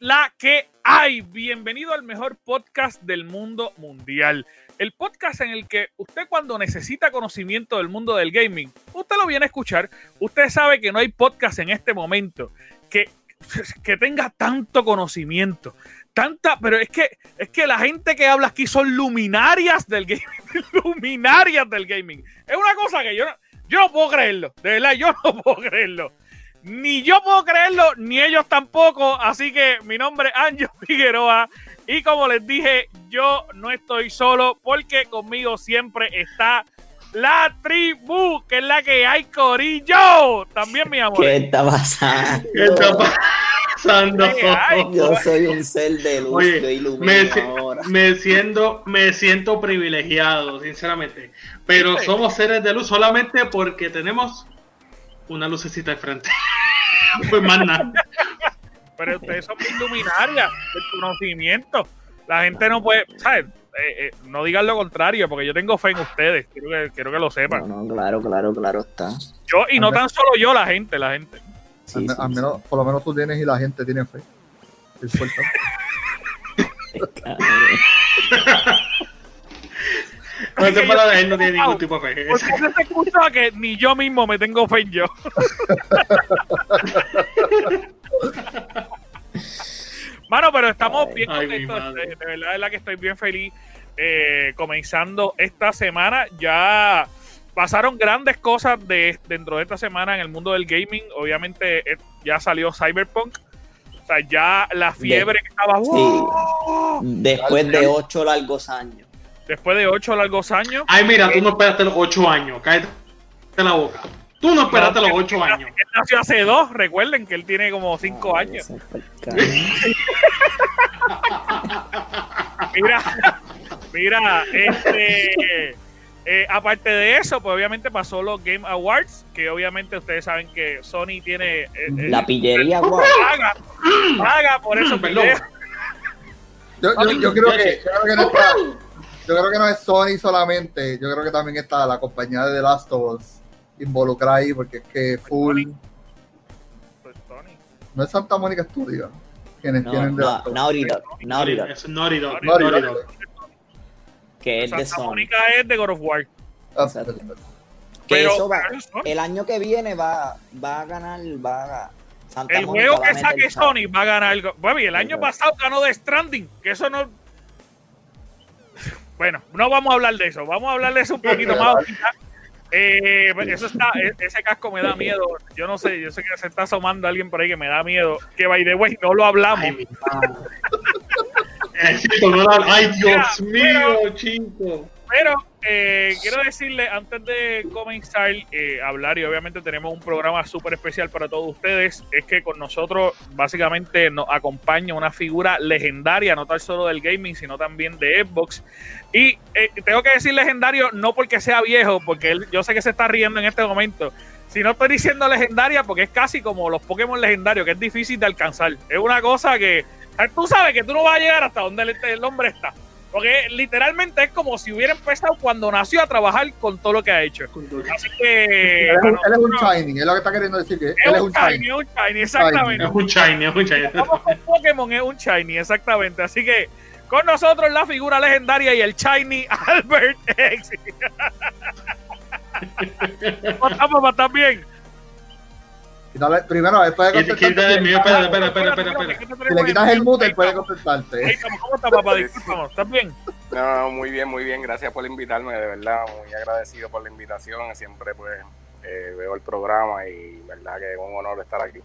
¿qué es la que hay? Bienvenido al mejor podcast del mundo mundial. El podcast en el que usted cuando necesita conocimiento del mundo del gaming, usted lo viene a escuchar. Usted sabe que no hay podcast en este momento que, que tenga tanto conocimiento. Tanta, pero es que, es que la gente que habla aquí son luminarias del gaming. luminarias del gaming. Es una cosa que yo no, yo no puedo creerlo. De verdad, yo no puedo creerlo. Ni yo puedo creerlo, ni ellos tampoco. Así que mi nombre es Anjo Figueroa. Y como les dije, yo no estoy solo porque conmigo siempre está la tribu, que es la que hay, Corillo. También, mi amor. ¿Qué está pasando? ¿Qué está pasando? Yo soy un ser de luz, Oye, yo ilumino me, ahora. me siento, me siento privilegiado, sinceramente. Pero somos seres de luz solamente porque tenemos una lucecita de frente. pues más nada. Pero ustedes son mis luminarias del conocimiento. La gente no puede, ¿sabes? Eh, eh, no digan lo contrario, porque yo tengo fe en ustedes. Quiero que, quiero que lo sepan. No, no, claro, claro, claro está. Yo, y no tan solo yo, la gente, la gente. Sí, al, sí, al menos, por lo menos tú tienes y la gente tiene fe. Es. No te para él no tiene ningún tipo de fe. Porque se te escucha que ni yo mismo me tengo fe en yo. Mano, pero estamos Ay. bien contentos. De, de verdad, de verdad que estoy bien feliz. eh, comenzando esta semana, ya pasaron grandes cosas de, dentro de esta semana en el mundo del gaming. Obviamente, eh, ya salió Cyberpunk. O sea, ya la fiebre que estaba. ¡wow! Después de ocho largos años. Después de ocho largos años. Ay, mira, tú no esperaste los ocho años. Cállate la boca. Tú no esperaste los ocho años. Él nació hace dos, recuerden que él tiene como cinco Ay, años. Mira, mira, este, eh, aparte de eso, pues obviamente pasó los Game Awards, que obviamente ustedes saben que Sony tiene eh, eh, La pillería, guau. paga, paga por esos Perdón. videos. Yo, yo, yo creo que, creo que no está- yo creo que no es Sony solamente, yo creo que también está la compañía de The Last of Us involucrada ahí, porque es que full, Pues, Sony. no es Santa Mónica Studio, quienes No, tienen The no, Last of Us. Naughty Dog, Naughty Dog, Es Naughty Dog. Naughty Naughty Dog. Dog. que es de Santa Sony. Mónica es de God of War. Exacto. Que Pero, eso va, el año que viene va, va a ganar, va a Santa el Mónica juego que saque. Sony va a ganar. el- Bueno, y el año pasado ganó The Stranding, que eso no. Bueno, no vamos a hablar de eso. Vamos a hablar de eso un poquito más ahorita. Eh, pues eso está, e- ese casco me da miedo. Yo no sé, yo sé que se está asomando alguien por ahí que me da miedo. Que by the way, no lo hablamos. Ay, Ay, Dios mío, chico. Pero eh, quiero decirle, antes de comenzar eh, hablar, y obviamente tenemos un programa súper especial para todos ustedes, es que con nosotros básicamente nos acompaña una figura legendaria, no tan solo del gaming, sino también de Xbox. Y eh, tengo que decir legendario no porque sea viejo, porque él, yo sé que se está riendo en este momento, sino estoy diciendo legendaria porque es casi como los Pokémon legendarios, que es difícil de alcanzar. Es una cosa que tú sabes que tú no vas a llegar hasta donde el hombre está. Porque literalmente es como si hubiera empezado cuando nació a trabajar con todo lo que ha hecho. Así que. Él es, un, bueno, él es un Shiny, es lo que está queriendo decir, que es él es un shiny, es un shiny, exactamente. Es un shiny, es un shiny. Estamos con Pokémon, es un shiny, exactamente. Así que con nosotros la figura legendaria y el shiny Albert X. ¿Cómo estamos? ¿Va estar bien? Quítale- primero, después de Quita- quita el mío, espera, espera, espera, espera, espera. Si le quitas el mute, él puede contestarte. ¿Cómo estás, papá? Discúlpanos. ¿Estás bien? No, muy bien, muy bien. Gracias por invitarme, de verdad. Muy agradecido por la invitación. Siempre pues eh, veo el programa y verdad que es un honor estar aquí.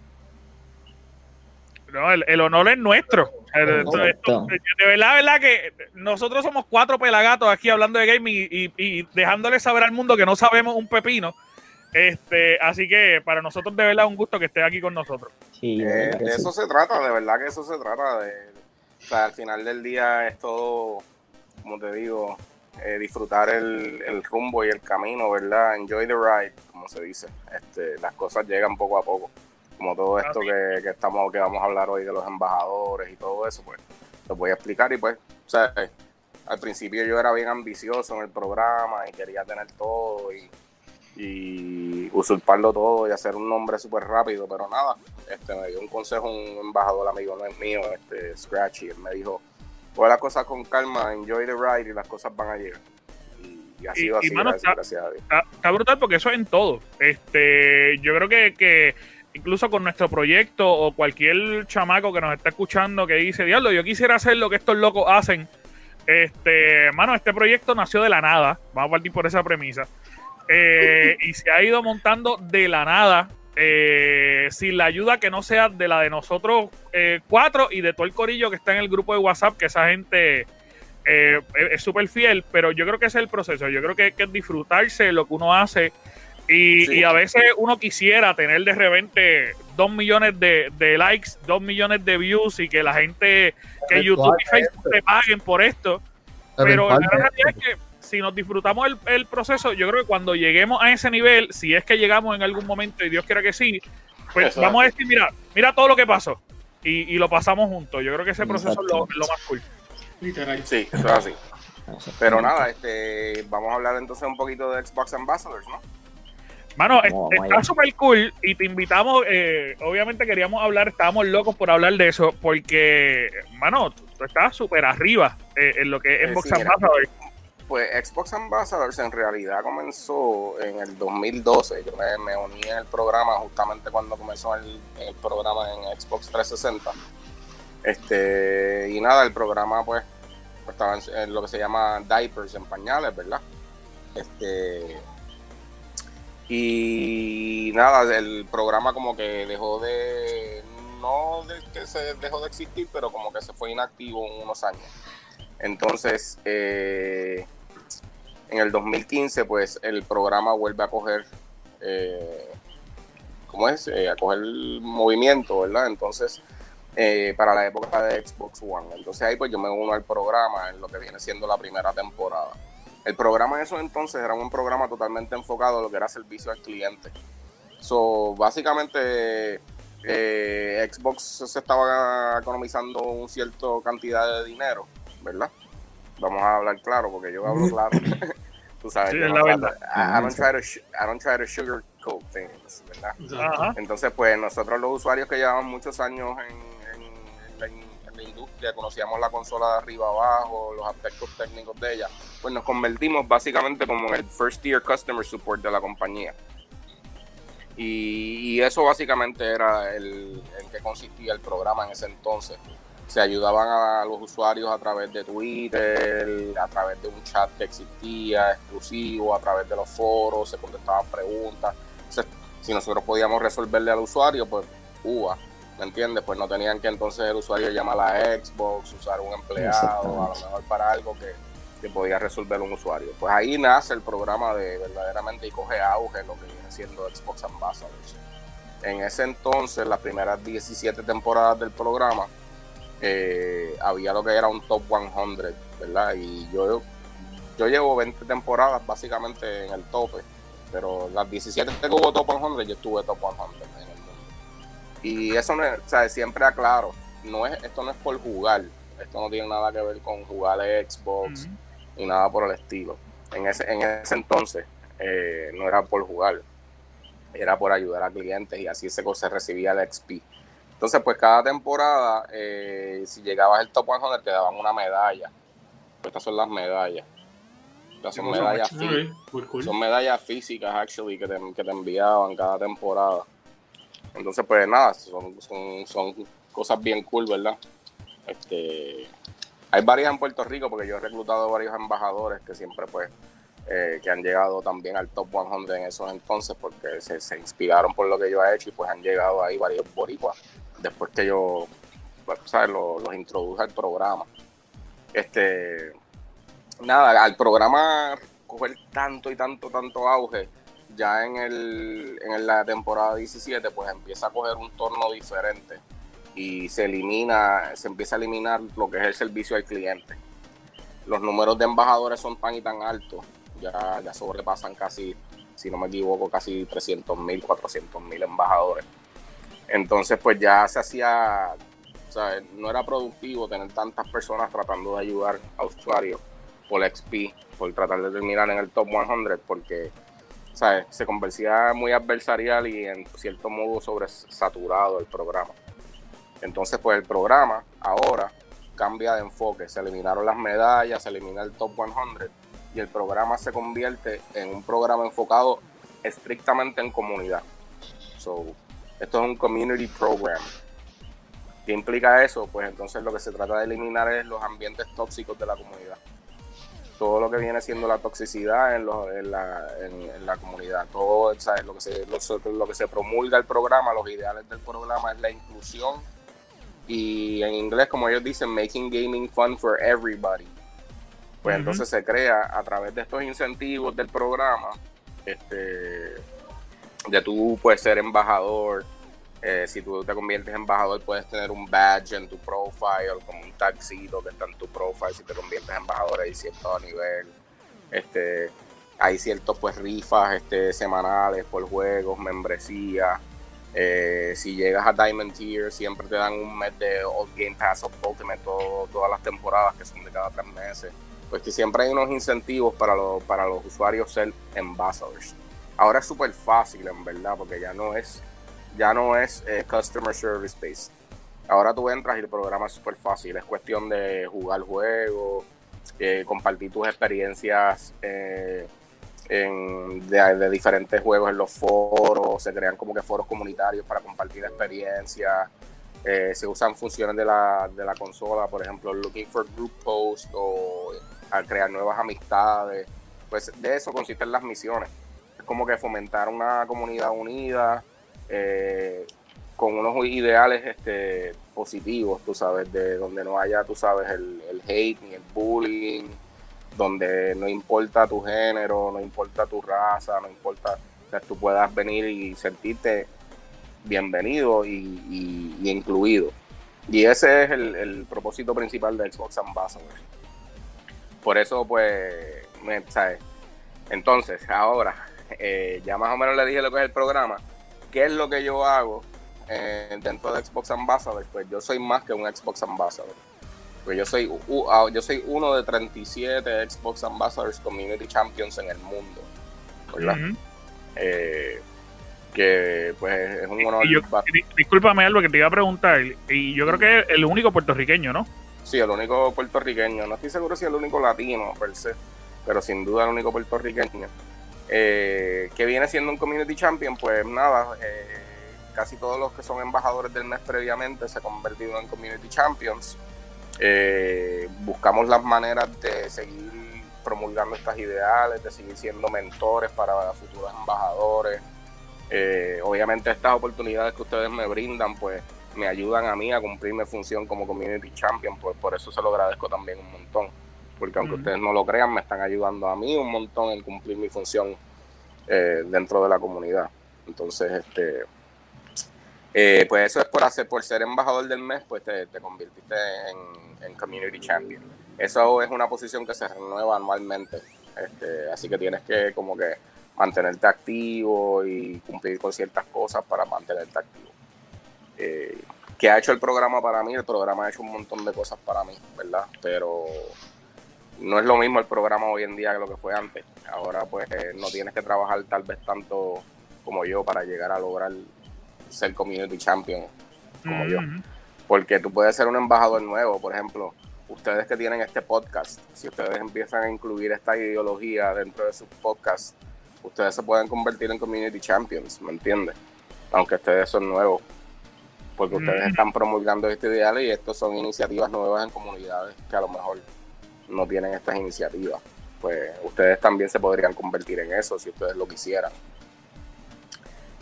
No, el, el honor es nuestro. Eh, esto- esto- de verdad, de verdad que nosotros somos cuatro pelagatos aquí hablando de gaming y, y- y dejándole saber al mundo que no sabemos un pepino. Este, así que para nosotros de verdad es un gusto que esté aquí con nosotros. Sí, de Eh, de sí. eso se trata, de verdad que eso se trata. De, o sea, al final del día es todo, como te digo, eh, disfrutar el, el rumbo y el camino, ¿verdad? Enjoy the ride, como se dice. Este, las cosas llegan poco a poco. Como todo esto que, que estamos que vamos a hablar hoy de los embajadores y todo eso, pues lo voy a explicar y pues, o sea, al principio yo era bien ambicioso en el programa y quería tener todo y y usurparlo todo y hacer un nombre súper rápido, pero nada, este, me dio un consejo un embajador amigo no es mío, este, Scratchy, él me dijo, coge las cosas con calma, enjoy the ride y las cosas van a llegar. Y, y ha sido y, así, mano, gracias, está- gracias a Dios. Está, está brutal porque eso es en todo. Este, yo creo que, que incluso con nuestro proyecto o cualquier chamaco que nos está escuchando que dice, diablo, yo quisiera hacer lo que estos locos hacen. Este, mano, este proyecto nació de la nada. Vamos a partir por esa premisa. Eh, y se ha ido montando de la nada. eh, sin la ayuda que no sea de la de nosotros eh, cuatro y de todo el corillo que está en el grupo de WhatsApp, que esa gente eh, es súper fiel, pero yo creo que ese es el proceso. Yo creo que, que es disfrutarse lo que uno hace. Y, Sí. y a veces uno quisiera tener de repente dos millones de, de likes, dos millones de views y que la gente, que YouTube y Facebook te paguen por esto. Pero la realidad es que si nos disfrutamos el, el proceso, yo creo que cuando lleguemos a ese nivel, si es que llegamos en algún momento y Dios quiera que sí, pues vamos a decir, mira, mira todo lo que pasó y, y lo pasamos juntos. Yo creo que ese proceso es lo, lo más cool. Literal. Sí, eso es así. Pero nada, este, vamos a hablar entonces un poquito de Xbox Ambassadors, ¿no? Mano, está súper cool y te invitamos, eh, obviamente queríamos hablar, estábamos locos por hablar de eso, porque, mano, tú, tú estás súper arriba eh, en lo que es Eh, Xbox sí, mira. Ambassador. Pues Xbox Ambassadors en realidad comenzó en el 2012. Yo me, me uní en el programa justamente cuando comenzó el, programa en Xbox 360. Este, y nada, el programa pues estaba en, lo que se llama diapers, en pañales, ¿verdad? Este, y nada, el programa como que dejó de, no de que se dejó de existir, pero como que se fue inactivo unos años. Entonces, eh, en el 2015, pues el programa vuelve a coger, eh, ¿cómo es? Eh, a coger movimiento, ¿verdad? Entonces, eh, para la época de Xbox One. Entonces ahí pues yo me uno al programa en lo que viene siendo la primera temporada. El programa en esos entonces era un programa totalmente enfocado a lo que era servicio al cliente. So, básicamente eh, Xbox se estaba economizando un cierto cantidad de dinero, ¿verdad? Vamos a hablar claro, porque yo hablo claro. Tú sabes, Sí, yo es no la trato- verdad. I, I don't try to, sh- I don't try to sugarcoat things, ¿verdad? Ajá. Entonces, pues nosotros los usuarios que llevamos muchos años en, en- en la, in- en la industria, conocíamos la consola de arriba abajo, los aspectos técnicos de ella, pues nos convertimos básicamente como en el first tier customer support de la compañía. Y, y eso básicamente era el, en que consistía el programa en ese entonces. Se ayudaban a los usuarios a través de Twitter, a través de un chat que existía exclusivo, a través de los foros, se contestaban preguntas. Si nosotros podíamos resolverle al usuario, pues uva, ¿me entiendes? Pues no tenían que entonces el usuario llamar a Xbox, usar un empleado, a lo mejor para algo que, que podía resolver un usuario. Pues ahí nace el programa de verdaderamente y coge auge lo que viene siendo Xbox Ambassadors. En ese entonces, las primeras 17 temporadas del programa, eh, había lo que era un top 100, ¿verdad? Y yo, yo llevo 20 temporadas básicamente en el tope, pero las 17 que hubo top 100, yo estuve top 100 en el mundo. Y eso no es, o sea, siempre aclaro, no es, esto no es por jugar, esto no tiene nada que ver con jugar Xbox ni nada por el estilo. En ese, en ese entonces eh, no era por jugar, era por ayudar a clientes y así se, se recibía el XP. Entonces, pues cada temporada, eh, si llegabas al top 100, te daban una medalla. Pues estas son las medallas. Estas son medallas Ok, fí- cool, cool. son medallas físicas, actually, que te, que te enviaban cada temporada. Entonces, pues nada, son, son, son cosas bien cool, ¿verdad? Este, hay varias en Puerto Rico, porque yo he reclutado varios embajadores que siempre, pues, eh, que han llegado también al top 100 en esos entonces, porque se, se inspiraron por lo que yo he hecho y pues han llegado ahí varios boricuas después que yo, pues, ¿sabes? Lo- los introduje al programa. Este, nada, al programa coger tanto y tanto, tanto auge, ya en, el, en la temporada 17, pues empieza a coger un torno diferente y se elimina, se empieza a eliminar lo que es el servicio al cliente. Los números de embajadores son tan y tan altos, ya, ya sobrepasan casi, si no me equivoco, casi 300 mil, 400 mil embajadores. Entonces, pues ya se hacía, sea, no era productivo tener tantas personas tratando de ayudar a usuarios por XP, por tratar de terminar en el top 100, porque ¿sabes? se convertía muy adversarial y en cierto modo sobresaturado el programa. Entonces, pues el programa ahora cambia de enfoque. Se eliminaron las medallas, se elimina el top 100 y el programa se convierte en un programa enfocado estrictamente en comunidad. So, esto es un community program. ¿Qué implica eso? Pues entonces lo que se trata de eliminar es los ambientes tóxicos de la comunidad. Todo lo que viene siendo la toxicidad en, la, comunidad. Todo Lo, que se, lo, que se promulga el programa, los ideales del programa es la inclusión. Y en inglés, como ellos dicen, making gaming fun for everybody. Pues entonces se crea a través de estos incentivos del programa, este, de tú puedes ser embajador, eh, si tú te conviertes en embajador, puedes tener un badge en tu profile, como un taxito que está en tu profile. Si te conviertes en embajador, hay cierto nivel. Este, hay ciertos pues rifas este, semanales por juegos, membresía. Eh, si llegas a Diamond Tier, siempre te dan un mes de Old Game Pass of Ultimate todas las temporadas, que son de cada tres meses. Pues que siempre hay unos incentivos para, los para los usuarios ser ambassadors. Ahora es súper fácil, en verdad, porque ya no es ya no es eh, customer service based. Ahora tú entras y el programa es súper fácil. Es cuestión de jugar juegos, eh, compartir tus experiencias eh, de, diferentes juegos en los foros. Se crean como que foros comunitarios para compartir experiencias. se usan funciones de la, de la consola, por ejemplo, looking for group posts o a crear nuevas amistades. Pues de eso consisten las misiones. Como que fomentar una comunidad unida eh, con unos ideales este, positivos, tú sabes, de donde no haya, tú sabes, el, hate ni el bullying, donde no importa tu género, no importa tu raza, no importa, que tú puedas venir y sentirte bienvenido y, incluido. Y ese es el, propósito principal de Xbox Ambassador. Por eso, pues, me, ¿sabes? Entonces, ahora, eh, ya más o menos le dije lo que es el programa ¿qué es lo que yo hago eh, dentro de Xbox Ambassador? Pues yo soy más que un Xbox Ambassador. Pues yo soy, ah, yo soy uno de 37 Xbox Ambassadors Community Champions en el mundo. ¿Verdad? Eh, que pues es un honor. discúlpame algo que te iba a preguntar, y yo creo que es el único puertorriqueño, ¿no? Sí, el único puertorriqueño. No estoy seguro si es el único latino per se, pero sin duda el único puertorriqueño. Eh, que viene siendo un community champion, pues nada, eh, casi todos los que son embajadores del mes previamente se han convertido en community champions. Eh, buscamos las maneras de seguir promulgando estas ideales, de seguir siendo mentores para futuros embajadores. obviamente estas oportunidades que ustedes me brindan, pues me ayudan a mí a cumplir mi función como community champion, pues por eso se lo agradezco también un montón porque aunque ustedes no lo crean, me están ayudando a mí un montón en cumplir mi función eh, dentro de la comunidad. Entonces, este, eh, pues eso es por hacer, por ser embajador del mes, pues te, convirtiste en, community champion. Eso es una posición que se renueva anualmente, este, así que tienes que como que mantenerte activo y cumplir con ciertas cosas para mantenerte activo. Eh, ¿Qué ha hecho el programa para mí? El programa ha hecho un montón de cosas para mí, ¿verdad? Pero no es lo mismo el programa hoy en día que lo que fue antes. Ahora pues no tienes que trabajar tal vez tanto como yo para llegar a lograr ser community champion como yo. Porque tú puedes ser un embajador nuevo, por ejemplo, ustedes que tienen este podcast, si ustedes empiezan a incluir esta ideología dentro de sus podcasts, ustedes se pueden convertir en community champions, ¿me entiendes? Aunque ustedes son nuevos. Porque ustedes están promulgando este ideal y estos son iniciativas nuevas en comunidades que a lo mejor no tienen estas iniciativas. Pues ustedes también se podrían convertir en eso si ustedes lo quisieran.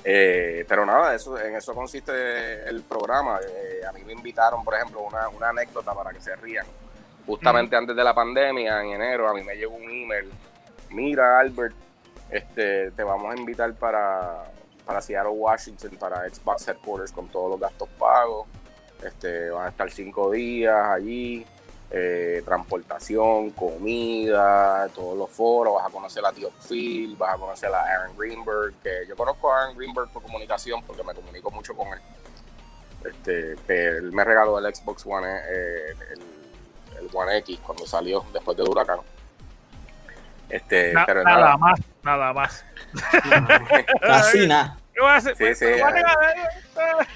Eh, pero nada, eso, en eso consiste el programa. Eh, a mí me invitaron, por ejemplo, una, una anécdota para que se rían. Justamente antes de la pandemia, en enero, a mí me llegó un email. Mira, Albert, este, te vamos a invitar para, para Seattle, Washington, para Xbox Headquarters con todos los gastos pagos. Este, van a estar cinco días allí. Eh, transportación, comida, todos los foros, vas a conocer a Tío Phil, vas a conocer a Aaron Greenberg, que yo conozco a Aaron Greenberg por comunicación porque me comunico mucho con él. Este, que él me regaló el Xbox One, eh, el, One X cuando salió después del huracán. Este, pero nada, más, nada más. Casi nada. ¿Qué voy a hacer? Sí, sí, Voy a negar.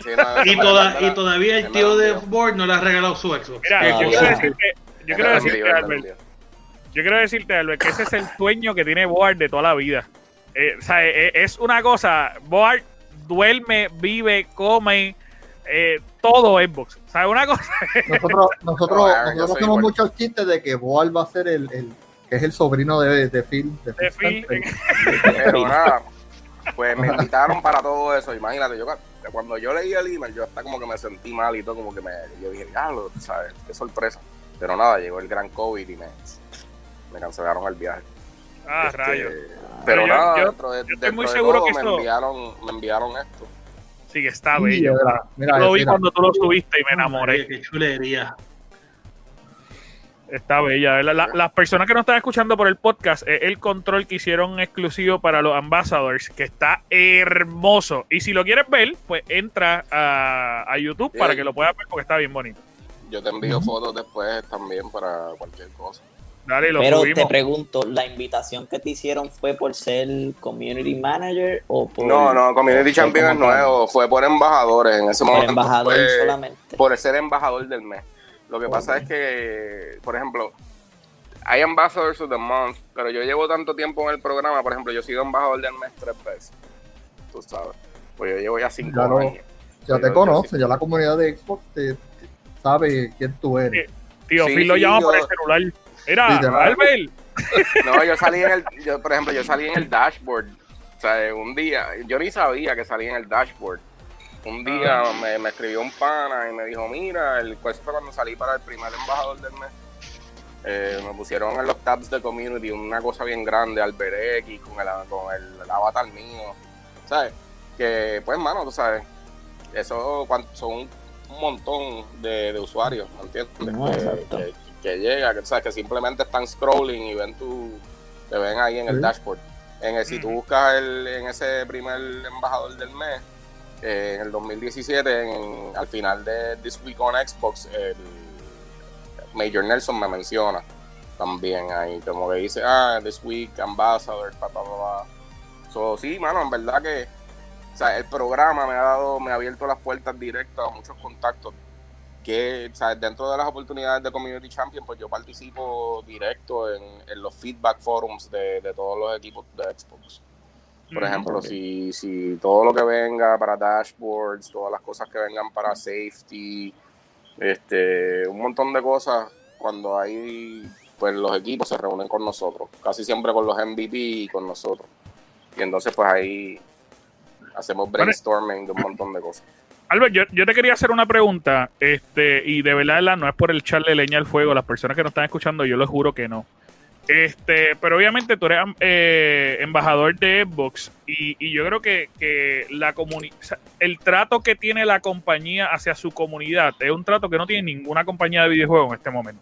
Sí, no, Y, todavía el tío de. Board no le ha regalado su Xbox. Mira, Ah, yo ya. quiero decirte, yo quiero decirte, Albert, yo quiero decirte, Albert, que ese es el sueño que tiene Board de toda la vida. Eh, o sea, eh, es una cosa, Board duerme, vive, come, eh, todo Xbox. O sea, una cosa. Nosotros, nosotros, No, nosotros hacemos muchos chistes de que Boal va a ser el, el que es el sobrino de, de Phil. De De Phil Phil. Spencer. Pero nada, pues me invitaron para todo eso. Imagínate, yo cuando yo leí el email, yo hasta como que me sentí mal y todo, como que me, yo dije, diablo, ¿sabes? Qué sorpresa. Pero nada, llegó el gran COVID y me, me cancelaron el viaje. Ah, Este, rayos. Pero yo- nada, yo- dentro de, yo estoy dentro muy de seguro todo, que me enviaron, me enviaron esto. Sí, que está bello. mira, mira, Yo lo vi mira. cuando tú lo subiste y me enamoré. Qué chulería. Está bella. ¿verdad? La- las personas que nos están escuchando por el podcast, es el control que hicieron exclusivo para los ambassadors, que está hermoso. Y si lo quieres ver, pues entra a, a YouTube para que lo puedas ver porque está bien bonito. Yo te envío fotos después también para cualquier cosa. Dale, lo Pero subimos. te pregunto, ¿la invitación que te hicieron fue por ser community manager o por. No, no, Community Champion es nuevo, fue por embajadores en ese Por momento. embajador fue solamente. Por ser embajador del mes. Lo que pasa es que, por ejemplo, hay Ambassadors of the Month, pero yo llevo tanto tiempo en el programa, por ejemplo, yo he sido embajador del mes tres veces. Tú sabes. Pues yo llevo ya cinco años. Ya Yo- te conoce, sí. ya la comunidad de Xbox te, te- sabe quién tú eres. Tío, Sí, Phil lo sí, llama por yo- el celular. Mira, Literal. Albert. No, yo salí en el, yo, por ejemplo, yo salí en el dashboard. O sea, un día, yo ni sabía que salía en el dashboard. Un día me, me escribió un pana y me dijo, mira, el pues fue cuando salí para el primer embajador del mes. Eh, me pusieron en los tabs de community una cosa bien grande, Albert X, con el, con el, el avatar mío. ¿Sabes? Que, pues, mano, tú sabes, eso cuan- son un montón de, de usuarios, ¿me entiendes? No, que, exacto. que- que llega, que, ¿sabes? que simplemente están scrolling y ven tu, te ven ahí en el Sí. dashboard. En el, si tú buscas el, en ese primer embajador del mes, eh, en el 2017, en- al final de This Week on Xbox, el Major Nelson me menciona también ahí, como que dice, ah, This Week Ambassador, pa, pa, pa. So, sí, mano, en verdad que o sea, el programa me ha dado, me ha abierto las puertas directas a muchos contactos que o sea, dentro de las oportunidades de Community Champion, pues yo participo directo en, los feedback forums de todos los equipos de Xbox. Por ejemplo, si, si todo lo que venga para dashboards, todas las cosas que vengan para safety, este, un montón de cosas, cuando hay, pues los equipos se reúnen con nosotros, casi siempre con los MVP y con nosotros. Y entonces pues ahí hacemos brainstorming de un montón de cosas. Albert, yo, yo te quería hacer una pregunta, este, y de verdad no es por el echarle leña al fuego, las personas que nos están escuchando, yo les juro que no. Este, pero obviamente tú eres eh, embajador de Xbox y, y yo creo que, que la comuni- el trato que tiene la compañía hacia su comunidad es un trato que no tiene ninguna compañía de videojuegos en este momento.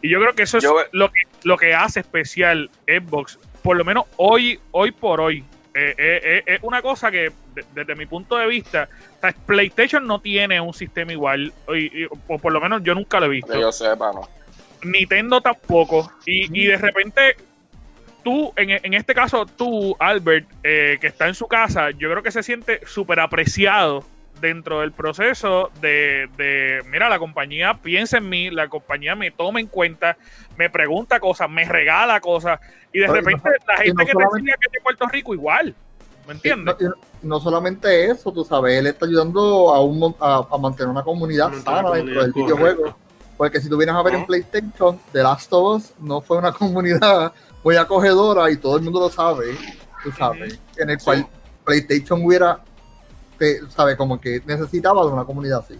Y yo creo que eso es Yo- lo que, lo que hace especial Xbox, por lo menos hoy, hoy por hoy. Eh, eh, eh, es una cosa que, de- desde mi punto de vista, o sea, PlayStation no tiene un sistema igual, y- y- o por lo menos yo nunca lo he visto. Que yo sepa, ¿no? Nintendo tampoco. Y, y de repente, tú, en, en este caso, tú, Albert, eh, que está en su casa, yo creo que se siente súper apreciado dentro del proceso de, de, mira, la compañía piensa en mí, la compañía me toma en cuenta, me pregunta cosas, me regala cosas, y de y repente no- la y gente no que te enseña que es de Puerto Rico igual. ¿Me Y entiendes? no, y no solamente eso, tú sabes, él está ayudando a, un, a, a mantener una comunidad sana dentro del videojuego. Porque si tú vienes a ver en Ujú. PlayStation, The Last of Us no fue una comunidad muy acogedora y todo el mundo lo sabe, tú sabes, en el cual. PlayStation hubiera, te, sabe, como que necesitaba de una comunidad así.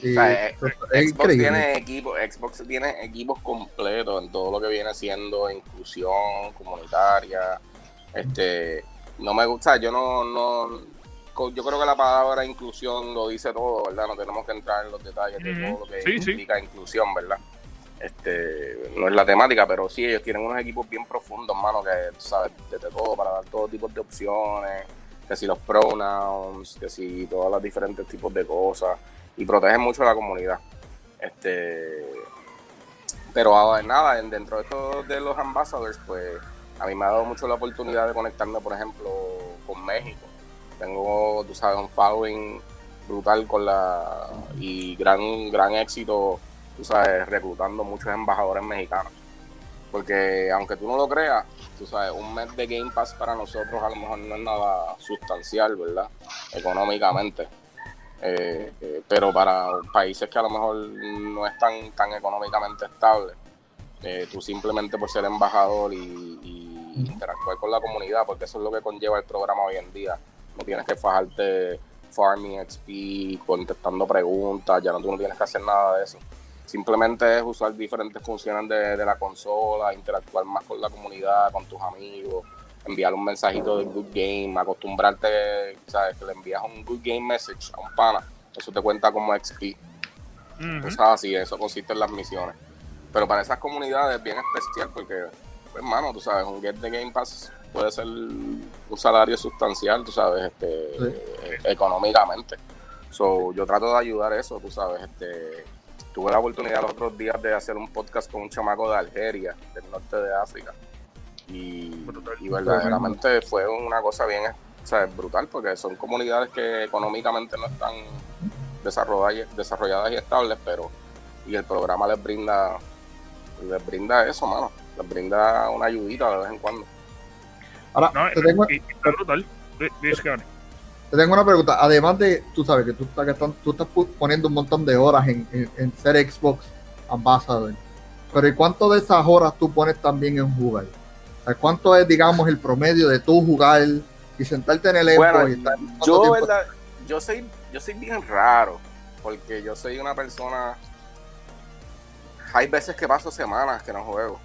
Y O sea, eso es Xbox tiene equipos, Xbox tiene equipos completos en todo lo que viene siendo inclusión comunitaria. Este, no me gusta, yo no, no, yo creo que la palabra inclusión lo dice todo, ¿verdad? No tenemos que entrar en los detalles de todo lo que Sí, sí. implica inclusión, ¿verdad? Este, no es la temática, pero sí, ellos tienen unos equipos bien profundos, mano, que, sabes, desde todo, para dar todo tipo de opciones, que si los pronouns, que si todos los diferentes tipos de cosas, y protegen mucho a la comunidad. Este, pero ahora, nada, en- dentro de esto de los ambassadors, pues a mí me ha dado mucho la oportunidad de conectarme, por ejemplo, con México. Tengo, tú sabes, un following brutal con la y gran gran éxito, tú sabes, reclutando muchos embajadores mexicanos. Porque aunque tú no lo creas, tú sabes, un mes de Game Pass para nosotros a lo mejor no es nada sustancial, ¿verdad? Económicamente. Eh, eh, pero para países que a lo mejor no están tan económicamente estables, eh, tú simplemente por ser embajador y, y interactuar con la comunidad, porque eso es lo que conlleva el programa hoy en día. No tienes que fajarte farming XP, contestando preguntas, ya no tú no tienes que hacer nada de eso. Simplemente es usar diferentes funciones de, de la consola, interactuar más con la comunidad, con tus amigos, enviar un mensajito de good game, acostumbrarte, ¿sabes? Que le envías un good game message a un pana, eso te cuenta como XP. Ujú. Cosas así, eso consiste en las misiones. Pero para esas comunidades es bien especial porque, pues, hermano, tú sabes, un Get the Game Pass puede ser un salario sustancial, tú sabes, este, Sí. económicamente. So, yo trato de ayudar eso, tú sabes, este, tuve la oportunidad los otros días de hacer un podcast con un chamaco de Algeria, del norte de África. Y, y verdaderamente fue una cosa bien o sea, brutal porque son comunidades que económicamente no están desarrolladas, desarrolladas y estables, pero y el programa les brinda les brinda eso, mano, les brinda una ayudita de vez en cuando. Ahora, No, te, tengo, y- y está brutal. Di- dice que- te tengo una pregunta. Además de, tú sabes que tú estás, tú estás poniendo un montón de horas en, en- en ser Xbox Ambassador. Pero ¿y cuánto de esas horas tú pones también en jugar? O sea, ¿Cuánto es, digamos, el promedio de tú jugar y sentarte en el Xbox Bueno, y estar yo, verdad, yo soy, yo soy bien raro, porque yo soy una persona. Hay veces que paso semanas que no juego,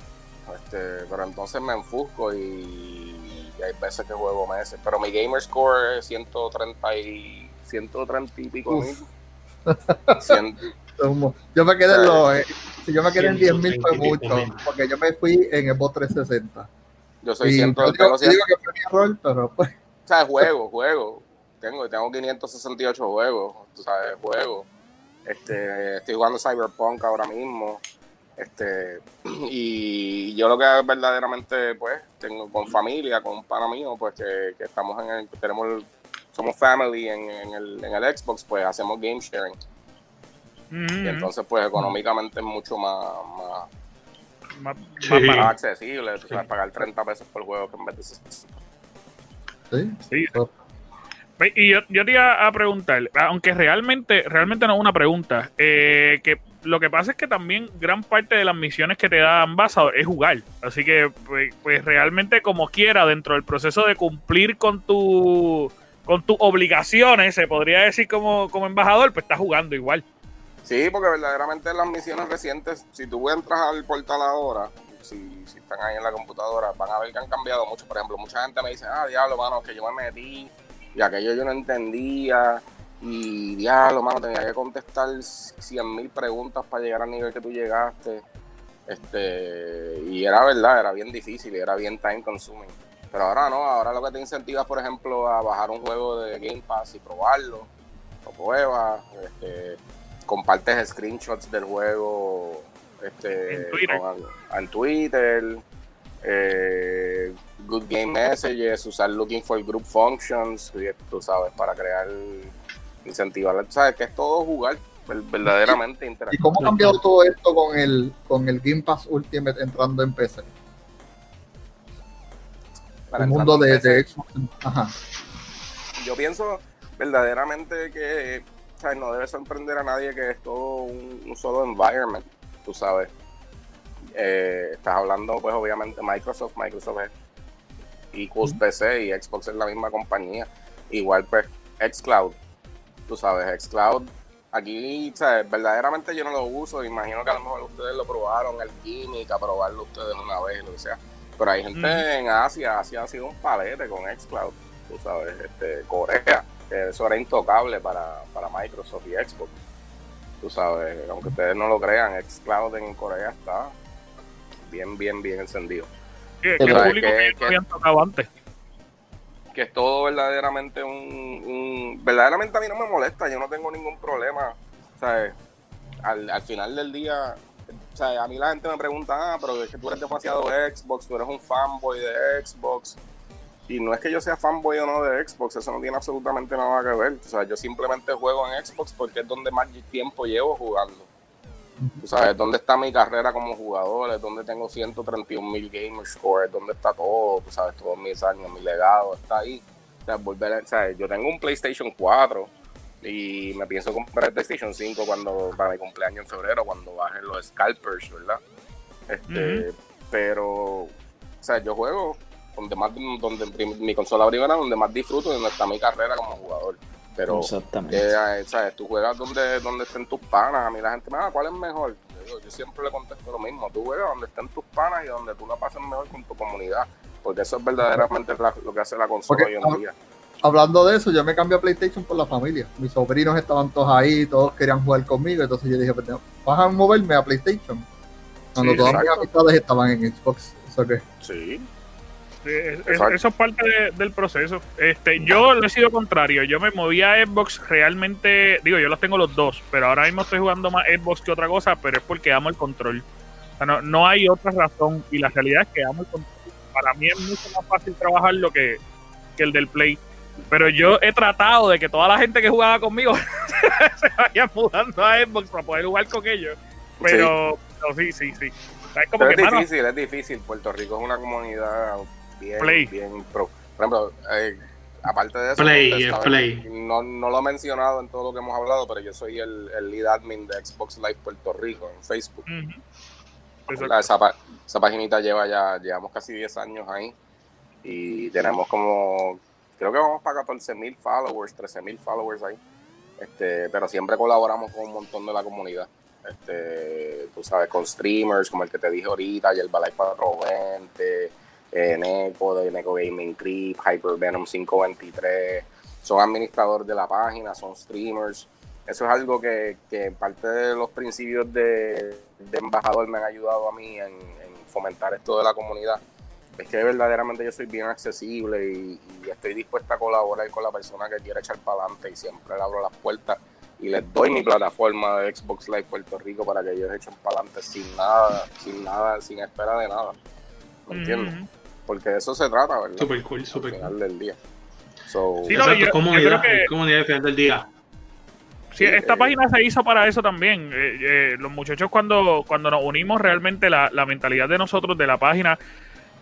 este, pero entonces me enfusco y, y hay veces que juego meses. Pero mi gamer score es 130 y 130 y pico Uf. mil. Cien- Como- Yo me quedé en los, eh, si yo me quedé en 10 mil fue 130 y pico mucho, porque yo me fui en Xbox 360. yo soy Y 100, yo digo, yo 100 digo que fue mi error, pero pues, O sea, juego, juego. Tengo, tengo 568 juegos, tú sabes, juego. Este, estoy jugando Cyberpunk ahora mismo. Este, y yo lo que verdaderamente, pues, tengo con familia, con un pana mío, pues, que, que estamos en el, tenemos el- somos family en, en el, en el Xbox, pues, hacemos game sharing. Y entonces, pues, económicamente es mucho más, más, Más- Sí. más accesible, tú sabes, pagar 30 pesos por juego que en vez de 60. sí. Sí. Y yo, yo te iba a preguntar, aunque realmente, realmente no es una pregunta, eh, que lo que pasa es que también gran parte de las misiones que te da Ambassador es jugar. Así que, pues, pues realmente como quiera, dentro del proceso de cumplir con tu con tus obligaciones, se podría decir como, como embajador, pues estás jugando igual. Sí, porque verdaderamente las misiones recientes, si tú entras al portal ahora, si, si están ahí en la computadora, van a ver que han cambiado mucho. Por ejemplo, mucha gente me dice, ah, diablo, mano, que yo me metí y aquello yo no entendía. Y diablo, mano, tenía que contestar 100 mil preguntas para llegar al nivel que tú llegaste. Este, y era verdad, era bien difícil y era bien time consuming. Pero ahora no, ahora lo que te incentiva, por ejemplo, a bajar un juego de Game Pass y probarlo, lo pruebas, este, compartes screenshots del juego este, En Twitter. con- en Twitter, eh, Good Game Messages, usar Looking for Group Functions, tú sabes, para crear, incentivar, sabes que es todo jugar, ver- verdaderamente ¿Y interactivo. cómo ha cambiado todo esto con el, con el Game Pass Ultimate entrando en PC? Para el mundo de, de Xbox. Ajá. yo pienso verdaderamente que o sea, no debe sorprender a nadie que es todo un, un solo environment, tú sabes. Eh, estás hablando, pues obviamente Microsoft, Microsoft es equals PC y Xbox es la misma compañía. Igual pues Xcloud, tú sabes, Xcloud. Aquí, sea, verdaderamente yo no lo uso, imagino que a lo mejor ustedes lo probaron, el gimmick, a probarlo ustedes una vez, lo que sea. Pero hay gente en Asia, Asia ha sido un palete con Xcloud, tú sabes, este, Corea, eso era intocable para, para Microsoft y Xbox. Tú sabes, aunque ustedes no lo crean, Xcloud en Corea está bien, bien, bien encendido. Sí, que ¿sabes? público Que- que, que- habían tocado antes. Que es todo verdaderamente un, un- verdaderamente a mí no me molesta, yo no tengo ningún problema, ¿sabes? Al, al final del día, o sea, a mí la gente me pregunta, ah, pero es que tú eres demasiado Xbox, tú eres un fanboy de Xbox. Y no es que yo sea fanboy o no de Xbox, eso no tiene absolutamente nada que ver. O sea, yo simplemente juego en Xbox porque es donde más tiempo llevo jugando. Tú sabes, dónde está mi carrera como jugador, es donde tengo 131 mil gamer score, es donde está todo, tú sabes, todos mis años, mi legado está ahí. O sea, volver a- o sea, yo tengo un PlayStation 4 y me pienso comprar el PlayStation 5 cuando para mi cumpleaños en febrero, cuando bajen los scalpers, ¿verdad? Este, Pero, o sea, yo juego donde más, donde mi consola primera, donde más disfruto, y donde está mi carrera como jugador. Pero, Exactamente. eh, ¿sabes? Tú juegas donde, donde estén tus panas. A mí la gente me da, ¿cuál es mejor? Yo, digo, yo siempre le contesto lo mismo. Tú juegas donde estén tus panas y donde tú la pases mejor con tu comunidad. Porque eso es verdaderamente la- lo que hace la consola Porque, hoy en día. Hablando de eso, yo me cambié a PlayStation por la familia. Mis sobrinos estaban todos ahí, todos querían jugar conmigo, entonces yo dije, pues, vas a moverme a PlayStation. Cuando Sí, todas mis exacto. amistades estaban en Xbox. Eso Sí. Sí, es- eso es parte de- del proceso. Este, yo lo he sido contrario. Yo me moví a Xbox realmente. Digo, yo los tengo los dos, pero ahora mismo estoy jugando más Xbox que otra cosa, pero es porque amo el control. O sea, no, no hay otra razón. Y la realidad es que amo el control. Para mí es mucho más fácil trabajarlo que, que el del Play. Pero yo he tratado de que toda la gente que jugaba conmigo se vaya mudando a Xbox para poder jugar con ellos. Pero pero sí, sí, sí. Es como Pero que, es mano, difícil, es difícil. Puerto Rico es una comunidad bien, Play. bien pro. Por ejemplo, eh, aparte de eso, Play, ustedes es saben, Play. No, no lo he mencionado en todo lo que hemos hablado, pero yo soy el, el lead admin de Xbox Live Puerto Rico en Facebook. esa, esa paginita lleva ya, llevamos casi 10 años ahí y tenemos como, creo que vamos para 14 mil followers, 13 mil followers ahí. Este, pero siempre colaboramos con un montón de la comunidad. Este, tú sabes, con streamers como el que te dije ahorita, y el Balay 420, eh, Neko de Neko Gaming Creep, Hyper Venom 523, son administradores de la página, son streamers. Eso es algo que, que parte de los principios de, de embajador me han ayudado a mí en, en fomentar esto de la comunidad. Es que verdaderamente yo soy bien accesible y, y estoy dispuesta a colaborar con la persona que quiera echar para adelante y siempre le abro las puertas y les doy mi plataforma de Xbox Live Puerto Rico para que ellos echen para adelante sin nada, sin nada, sin espera de nada. ¿Me entiendes? Porque de eso se trata, ¿verdad? Super cool, Al super final cool. del día. So, Sí, no, Exacto, yo- yo comunidad, creo que- comunidad al final del día. Sí, esta eh, página se hizo para eso también. Eh, eh, los muchachos cuando, cuando nos unimos realmente la, la mentalidad de nosotros de la página,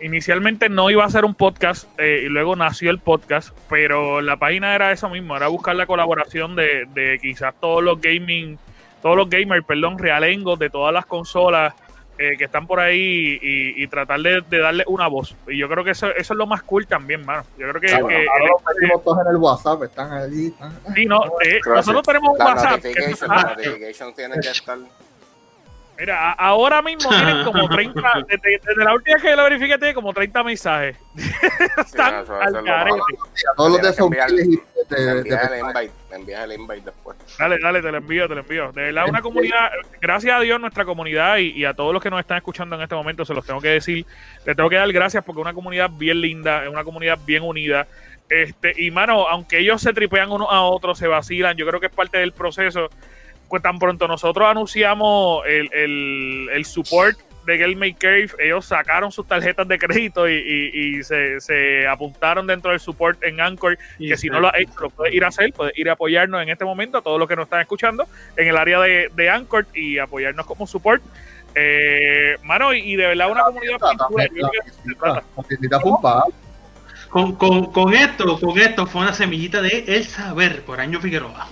inicialmente no iba a ser un podcast eh, y luego nació el podcast, pero la página era eso mismo, era buscar la colaboración de, de quizás todos los gaming, todos los gamers, perdón, realengos de todas las consolas eh, que están por ahí y, y tratar de, de darle una voz. Y yo creo que eso, eso es lo más cool también, mano. Yo creo que, Sí, que Ahora los metimos todos en el WhatsApp, están allí. están- sí, no, eh, que nosotros tenemos un WhatsApp. que notification, eso- la notification tiene que estar Mira, ahora mismo tienen como 30, desde, desde la última vez que lo verifiqué, tiene como 30 mensajes. Están al. A todos los de y de- envías el invite, me envías el invite después. Dale, dale, te lo envío, te lo envío. De verdad, una comunidad, gracias a Dios, nuestra comunidad y, y a todos los que nos están escuchando en este momento, se los tengo que decir, les tengo que dar gracias porque es una comunidad bien linda, es una comunidad bien unida. Este, y mano, aunque ellos se tripean unos a otros, se vacilan, yo creo que es parte del proceso. Pues tan pronto nosotros anunciamos el, el, el support de Game Cave, ellos sacaron sus tarjetas de crédito y, y- y se, se apuntaron dentro del support en Anchor que si no lo has hecho, lo puedes ir a hacer, puedes ir a apoyarnos en este momento, a todos los que nos están escuchando, en el área de, de Anchor y apoyarnos como support. Eh, mano, y, y de verdad una comunidad pintura. Con, con, con esto, con esto fue una semillita de El Saber por Año Figueroa.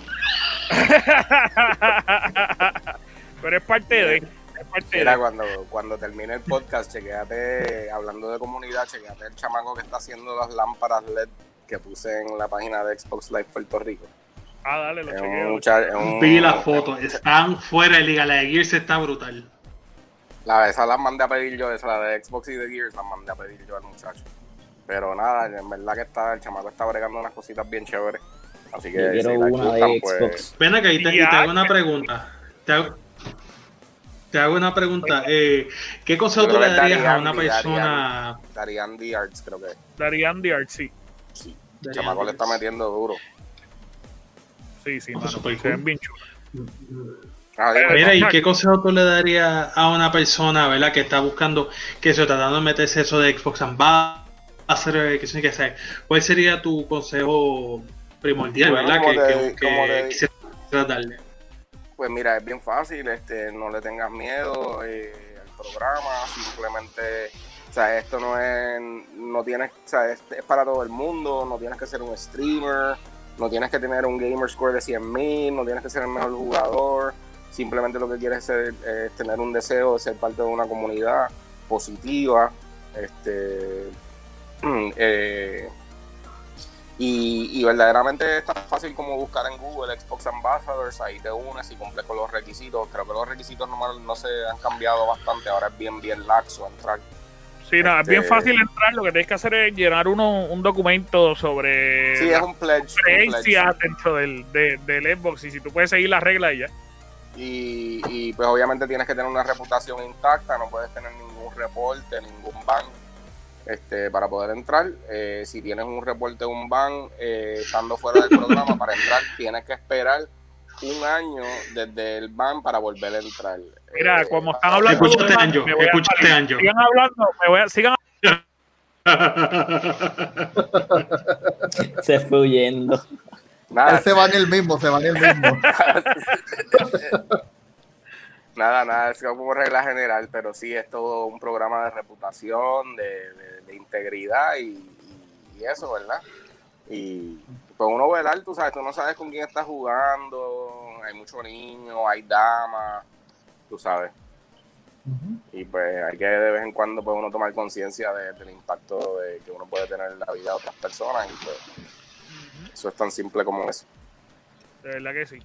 Pero es parte de. Es parte Mira, de. cuando, cuando termine el podcast, chequeate, hablando de comunidad, chequeate el chamaco que está haciendo las lámparas LED que puse en la página de Xbox Live Puerto Rico. Ah, dale, lo Es un chequeo. mucha- es un- Vi las fotos, están fuera de liga, la de Gears está brutal. La, esas las mandé a pedir yo, esa la de Xbox y de Gears las mandé a pedir yo al muchacho. Pero nada, en verdad que está, el chamaco está bregando unas cositas bien chéveres. Así que Yo quiero si una gustan, de pues, Xbox. Ven acá y te, y te Ya. hago una pregunta. Te hago, te hago una pregunta. Eh, ¿Qué consejo tú le darías a una persona? Darian D. Arts creo que es. Darían the Art, sí. Sí. El chamaco le está metiendo duro. Sí, sí, mano. Se cool. ven bien. Ah. Mira, ¿y qué consejo tú le darías a una persona, ¿verdad? Que está buscando, que se está tratando de meterse eso de Xbox Ambassador, que sé que sé. ¿Cuál sería tu consejo primordial, Bueno, ¿verdad? como Que, te- que, que darle. Pues mira, es bien fácil, este, no le tengas miedo eh, al programa, simplemente, o sea, esto no es, no tienes, o sea, es, es para todo el mundo, no tienes que ser un streamer, no tienes que tener un gamer score de 100.000, no tienes que ser el mejor jugador, simplemente lo que quieres ser, es tener un deseo de ser parte de una comunidad positiva, este, eh, y, y verdaderamente es tan fácil como buscar en Google Xbox Ambassadors, ahí te unes y cumples con los requisitos. Creo que los requisitos no, no se han cambiado bastante, ahora es bien, bien laxo entrar. Sí, no, es bien Este- fácil entrar. Lo que tienes que hacer es llenar uno, un documento sobre Sí, es un pledge. creencias dentro del, de- del Xbox. Y si tú puedes seguir las reglas y ya. Y, y, pues obviamente tienes que tener una reputación intacta, no puedes tener ningún reporte, ningún ban este, para poder entrar. Eh, si tienes un reporte un ban eh, estando fuera del programa para entrar, tienes que esperar un año desde el ban para volver a entrar. Mira, Eh, como están hablando. Escúchate, un ban, Anjo, me voy a escúchate, salir. Anjo. Sigan hablando, me voy a, sigan Se fue huyendo. Nada, Él se va en el mismo, se va en el mismo. nada, nada, es como regla general, pero sí es todo un programa de reputación, de, de- de integridad y, y- y eso, ¿verdad? Y pues uno velar, tú sabes, tú no sabes con quién estás jugando, hay muchos niños, hay damas, tú sabes. Y pues hay que de vez en cuando pues uno tomar conciencia de- del impacto de que uno puede tener en la vida de otras personas y pues eso es tan simple como eso. De verdad que sí.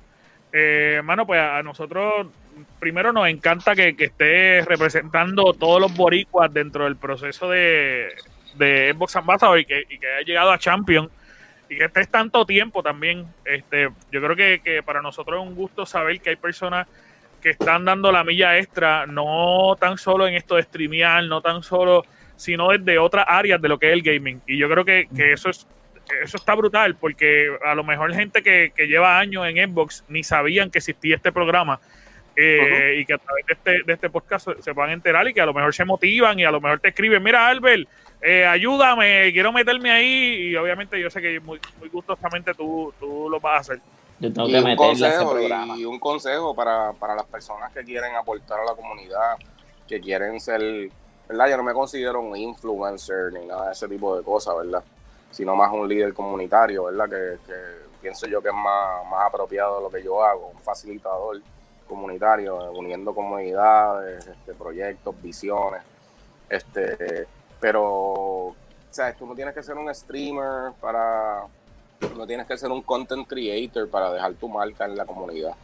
Eh, mano, pues a nosotros primero nos encanta que, que esté representando todos los boricuas dentro del proceso de, de Xbox Ambassador y que, y que haya llegado a Champion y que estés tanto tiempo también. Este, yo creo que, que para nosotros es un gusto saber que hay personas que están dando la milla extra, no tan solo en esto de streamear, no tan solo, sino desde otras áreas de lo que es el gaming. Y yo creo que, que eso es eso está brutal porque a lo mejor gente que, que lleva años en Xbox ni sabían que existía este programa eh, y que a través de este, de este podcast se, se puedan enterar y que a lo mejor se motivan y a lo mejor te escriben, mira Albert, eh, ayúdame, quiero meterme ahí y obviamente yo sé que muy, muy gustosamente tú, tú lo vas a hacer. Yo tengo y que un a ese consejo, y un consejo para, para las personas que quieren aportar a la comunidad, que quieren ser, ¿verdad? Yo no me considero un influencer ni nada de ese tipo de cosas, ¿verdad? Sino más un líder comunitario, ¿verdad? Que, que pienso yo que es más, más apropiado de lo que yo hago, un facilitador comunitario, eh, uniendo comunidades, este, proyectos, visiones, este, pero, ¿sabes? Tú no tienes que ser un streamer para, no tienes que ser un content creator para dejar tu marca en la comunidad,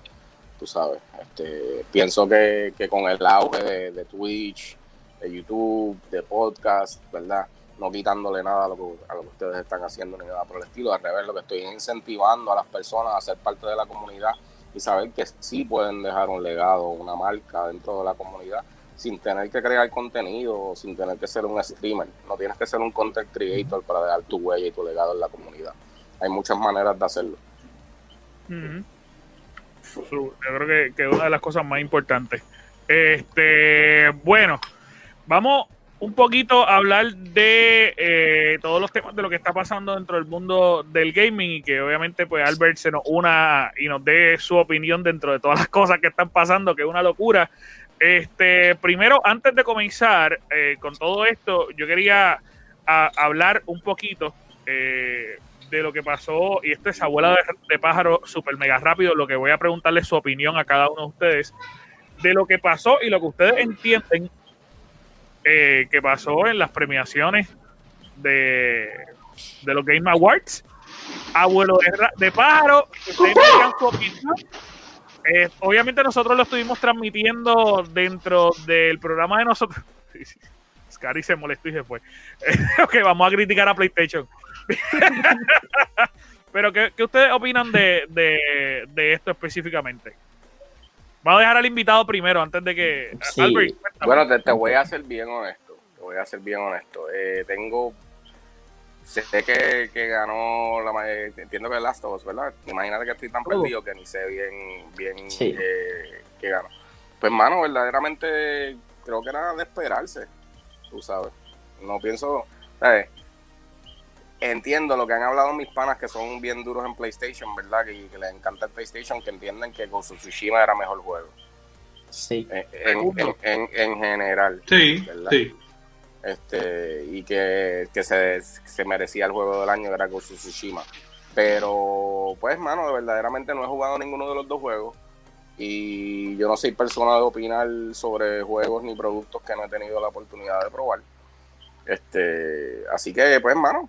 tú sabes. Este, pienso que, que con el auge de, de Twitch, de YouTube, de podcast, ¿verdad? No quitándole nada a lo, que, a lo que ustedes están haciendo ni nada por el estilo. Al revés, lo que estoy incentivando a las personas a ser parte de la comunidad y saber que sí pueden dejar un legado, una marca dentro de la comunidad sin tener que crear contenido, sin tener que ser un streamer. No tienes que ser un content creator para dejar tu huella y tu legado en la comunidad. Hay muchas maneras de hacerlo. Yo creo que, que una de las cosas más importantes. Este, bueno, vamos un poquito hablar de eh, todos los temas de lo que está pasando dentro del mundo del gaming y que obviamente pues Albert se nos una y nos dé su opinión dentro de todas las cosas que están pasando, que es una locura. Este, primero, antes de comenzar eh, con todo esto, yo quería hablar un poquito eh, de lo que pasó, y esto es abuela de, de pájaro super mega rápido, lo que voy a preguntarle su opinión a cada uno de ustedes, de lo que pasó y lo que ustedes entienden eh, que pasó en las premiaciones de, de los Game Awards. Abuelo de, pájaro. Eh, obviamente nosotros lo estuvimos transmitiendo dentro del programa de nosotros. Scary se molestó y se fue. ok, vamos a criticar a PlayStation. Pero, ¿qué, qué ustedes opinan de, de, de esto específicamente? Vamos a dejar al invitado primero, antes de que... Sí. Albert. Bueno, te, te voy a ser bien honesto. Te voy a ser bien honesto. Eh, tengo sé que, que ganó, la, ma- eh, entiendo que Last of Us, ¿verdad? Imagínate que estoy tan Oh. perdido que ni sé bien, bien Sí. eh, qué ganó. Pues, mano, verdaderamente creo que era de esperarse, tú sabes. No pienso, ¿sabes? Entiendo lo que han hablado mis panas que son bien duros en PlayStation, ¿verdad? Que, que les encanta el PlayStation, que entienden que Ghost of Tsushima era mejor juego. Sí. En, en, en- en- en general. Sí, ¿verdad? sí. este y que, que se, se merecía el juego del año era Ghost of Tsushima pero pues mano verdaderamente no he jugado ninguno de los dos juegos y yo no soy persona de opinar sobre juegos ni productos que no he tenido la oportunidad de probar este así que pues mano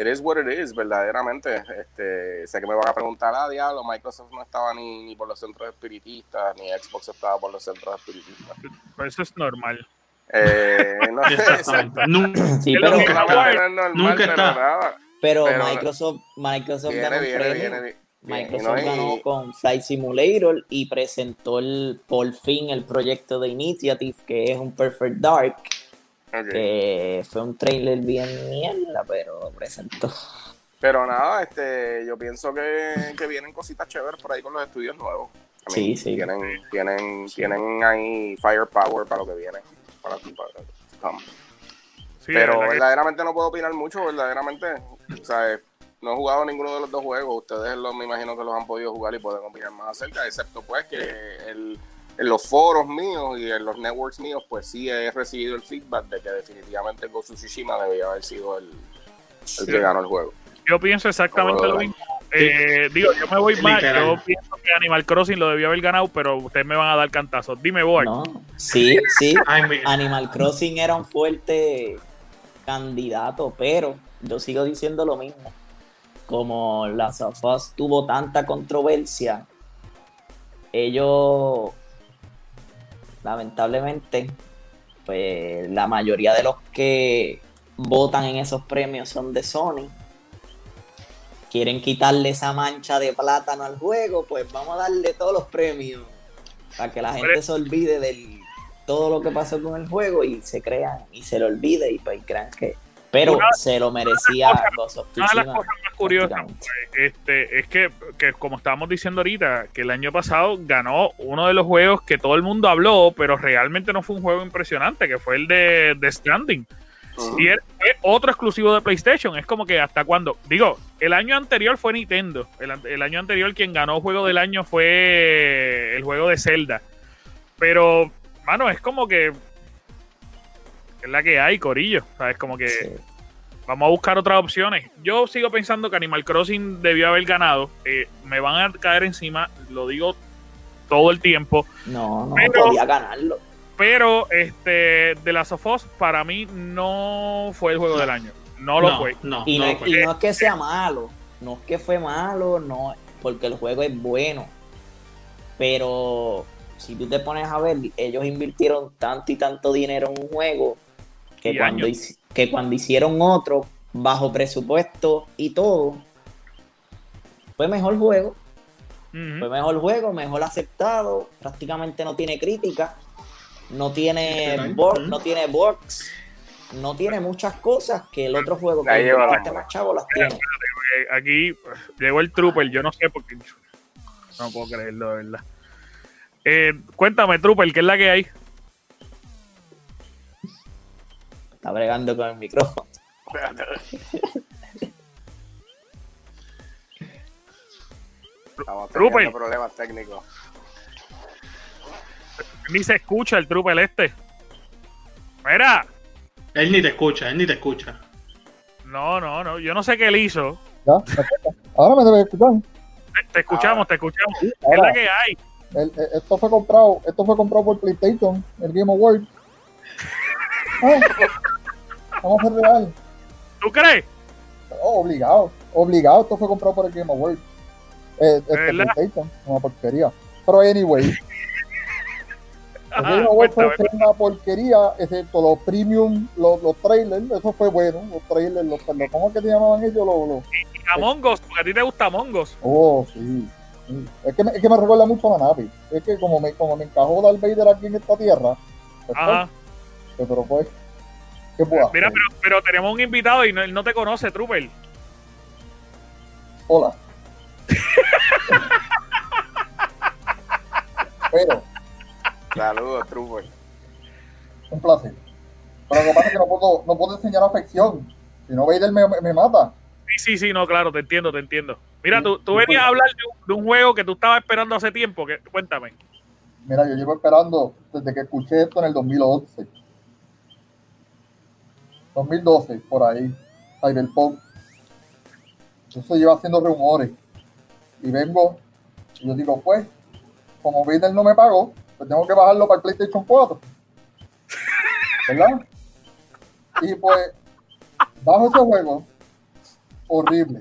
it is what it is verdaderamente este sé que me van a preguntar ah diablo Microsoft no estaba ni, ni por los centros espiritistas ni Xbox estaba por los centros espiritistas Pues eso es normal. eh, no. Nunca- Sí, pero, es normal, Nunca pero está. nada. pero pero- Microsoft, Microsoft ganó Viene, un viene, viene, viene. Microsoft no, y- ganó con Flight Simulator y presentó el, por fin el proyecto de Initiative, que es un Perfect Dark, ok. que fue un trailer bien mierda, pero presentó. Pero nada, este, yo pienso que, que vienen cositas chéveres por ahí con los estudios nuevos. Sí, sí. Tienen, tienen, tienen ahí firepower para lo que viene. Para, para-. Sí, Pero que- verdaderamente no puedo opinar mucho, verdaderamente. O sea, eh, no he jugado ninguno de los dos juegos. Ustedes los, me imagino que los han podido jugar y pueden opinar más acerca, excepto pues que el- en los foros míos y en los networks míos, pues sí he recibido el feedback de que definitivamente of Tsushima debía haber sido el, el que ganó el juego. yo pienso exactamente lo mismo. Eh, digo, yo me voy mal. Literal. Yo pienso que Animal Crossing lo debió haber ganado, pero ustedes me van a dar cantazos. Dime, Boy. No, sí, sí. Animal Crossing era un fuerte candidato, pero yo sigo diciendo lo mismo. Como Last of Us tuvo tanta controversia, ellos, lamentablemente, pues la mayoría de los que votan en esos premios son de Sony. Quieren quitarle esa mancha de plátano al juego, pues vamos a darle todos los premios para que la gente se olvide de todo lo que pasó con el juego y se crean y se lo olvide y pues crean que pero Una- se lo merecía Ghost of Una de las Tsushima, cosas más curiosas este, es que, que, como estábamos diciendo ahorita, que el año pasado ganó uno de los juegos que todo el mundo habló, pero realmente no fue un juego impresionante, que fue el de, de Stranding. Y es, otro exclusivo de PlayStation. Es como que hasta cuando. Digo, el año anterior fue Nintendo. El, el año anterior quien ganó juego del año fue el juego de Zelda. Pero, mano, es como que. Es la que hay, Corillo. ¿Sabes? Como que Sí. vamos a buscar otras opciones. Yo sigo pensando que Animal Crossing debió haber ganado. Eh, me van a caer encima, lo digo todo el tiempo. No, no Pero- podía ganarlo. Pero este The Last of Us para mí no fue el juego del año. No lo no, fue. no, Y no, no es- fue. y no es que sea malo, no es que fue malo, no, porque el juego es bueno. Pero si tú te pones a ver, ellos invirtieron tanto y tanto dinero en un juego que, cuando, que cuando hicieron otro bajo presupuesto y todo, fue mejor juego. Fue mejor juego, mejor aceptado, prácticamente no tiene crítica, no tiene Literal. bo- Ujú. no tiene box, no tiene muchas cosas que el otro juego que lleva la invirtiste más chavo las tiene. Eh, aquí llegó el Trooper, yo no sé por qué. No puedo creerlo, de verdad. Eh, cuéntame, Trooper, ¿qué es la que hay? Está bregando con el micrófono. Estamos teniendo problemas técnicos. Ni se escucha el Trooper este. Mira, Él ni te escucha, él ni te escucha. no, no, no, yo no sé qué él hizo. ¿Ya? Ahora me debe escuchar. Te, te escuchamos, te escuchamos. ¿Qué es la que hay? el- el- esto fue comprado, esto fue comprado por PlayStation, el Game Award. Ah, vamos a ser real. ¿Tú crees? Oh, obligado, obligado, esto fue comprado por el Game Award. Eh, este ¿Verdad? PlayStation, una porquería. Pero anyway, el Game Award fue una porquería, excepto los premium, los, los trailers, eso fue bueno, los trailers, los, los ¿cómo es que se llamaban ellos? Los, los- Among Us, porque a ti te gusta Among Us. Oh, sí. sí. Es, que me, es que me recuerda mucho a la nave. Es que como me, como me encajó Darth Vader aquí en esta tierra, pues, Ajá. Pues, pero pues, ¿Qué puedo hacer? Mira, pero, pero tenemos un invitado y no, él no te conoce, Trooper. Hola. Pero, Saludos, Trooper. un placer. Pero lo que pasa es que no puedo, no puedo enseñar afección. Si no, Vader me, me- me mata. Sí, sí, sí, no, claro, te entiendo, te entiendo. Mira, tú, tú venías a hablar de un, de un juego que tú estabas esperando hace tiempo. Que, cuéntame. Mira, yo llevo esperando desde que escuché esto en el 2011. 2012, por ahí. Cyberpunk. Eso lleva haciendo rumores. Y vengo, y yo digo, pues, como Vader no me pagó, pues tengo que bajarlo para el PlayStation 4. ¿Verdad? Y pues, bajo ese juego, horrible.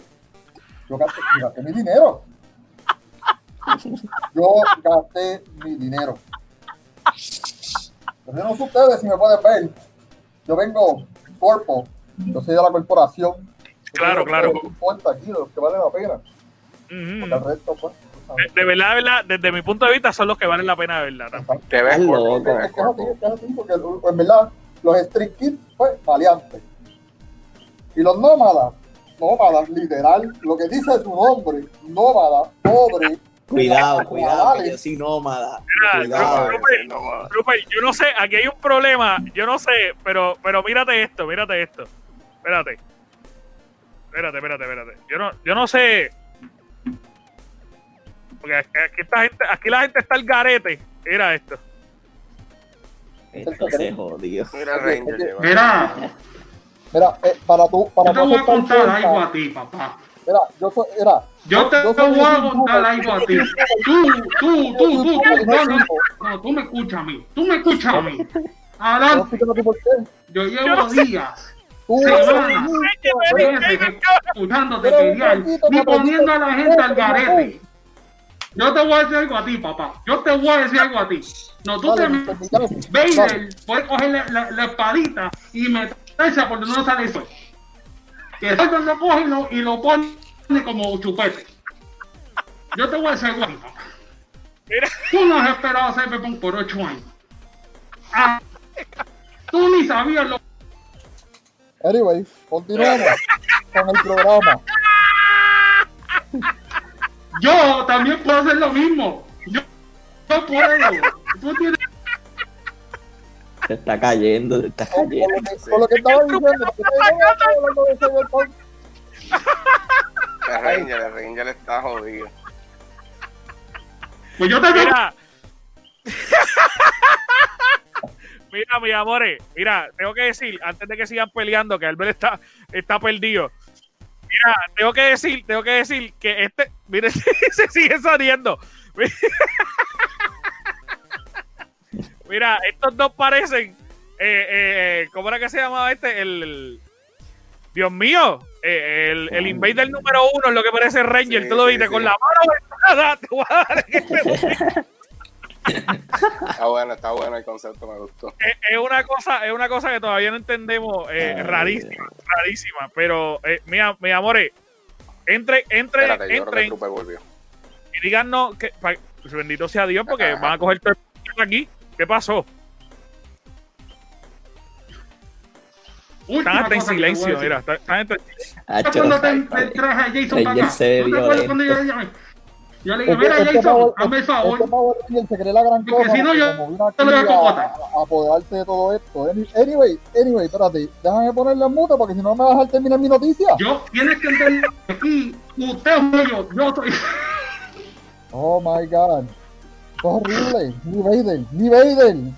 Yo gasté, gasté mi dinero. Yo gasté mi dinero. Pero ustedes si me pueden ver. Yo vengo corpo, yo soy de la corporación. Claro, claro. creo que importa aquí, de los que valen la pena. Ujú. Porque el resto, pues. De, de verdad, de verdad, desde mi punto de vista son los que valen la pena, de verdad. Te ves loco. te ves porque en verdad, los Street Kids, pues, maleantes. Y los nómadas, nómadas, literal, lo que dice su nombre, nómada, pobre. Cuidado, cuidado, que yo soy nómada. Mira, Cuidado. No, no, Trooper, yo no sé, aquí hay un problema, yo no sé, pero, pero mírate esto, mírate esto. Espérate. Espérate, espérate, espérate. Yo no, yo no sé. Porque aquí, esta gente, aquí la gente está al garete. Mira esto. Esto se jodió. Mira, Ranger. Mira, Mira, eh, para tú, para yo te voy a contar algo a ti, papá. Mira, yo soy, mira, Yo te yo soy voy a contar algo a ti. Tú, tú, tú, tú, tú, no, no, no, tú me escuchas a mí. Tú me escuchas a mí. Yo Adelante, yo llevo días Tú Semanas. meses escuchándote pelear ni poniendo a la gente al garete. Yo te voy a decir algo a ti, papá. Yo te voy a decir algo a ti. No, tú te. Miyagi, dale. Vader puede coger la, la, la espadita y meterse por donde no sale eso. Que Vader lo coge y lo, y lo pone como chupete. Yo te voy a decir algo. Tú no has esperado a Cyberpunk por ocho años. Ah, tú ni sabías lo Anyway, continuamos con el programa. Yo también puedo hacer lo mismo. Yo, yo puedo. Tú tienes Se está cayendo, se está cayendo. con lo que estaba diciendo, porque estaba hablando de Cyberpunk. El Ranger, el Ranger está jodido. Pues yo te digo, Mira. Mira, mis amores, mira, tengo que decir, antes de que sigan peleando, que Albert está, está perdido. Mira, tengo que decir, tengo que decir que este, mire, se sigue saliendo. Mira, estos dos parecen, eh, eh, ¿cómo era que se llamaba este? El, el- Dios mío, eh, el, el Invader número uno es lo que parece Ranger, Sí, tú lo viste, sí. con la mano te voy a dar en este Está bueno, está bueno el concepto, me gustó. es, es una cosa es una cosa que todavía no entendemos eh, Ay, rarísima rarísima pero eh, mira mi amores entre entre Espérate, yo creo que entren y díganos que pa- bendito sea Dios porque Ajá. van a coger todo el aquí ¿qué pasó? última están hasta en silencio mira están, están hasta- Hacho, cuando te, te traje a Jason Ranger para acá. se ve ¿Tú te acuerdas cuando yo, violento. yo- yo le dije, mira este Jason, hazme el favor. Este Power Ranger se cree la gran Porque cosa. si no, yo te lo voy a apoderarse de todo esto. Any- Anyway, anyway, espérate. Déjame ponerle en mute porque si no me vas a dejar terminar mi noticia. Yo, tienes que entender aquí, usted es yo, yo soy... Oh my god. Horrible. Ni Vader, ni Vader. Ni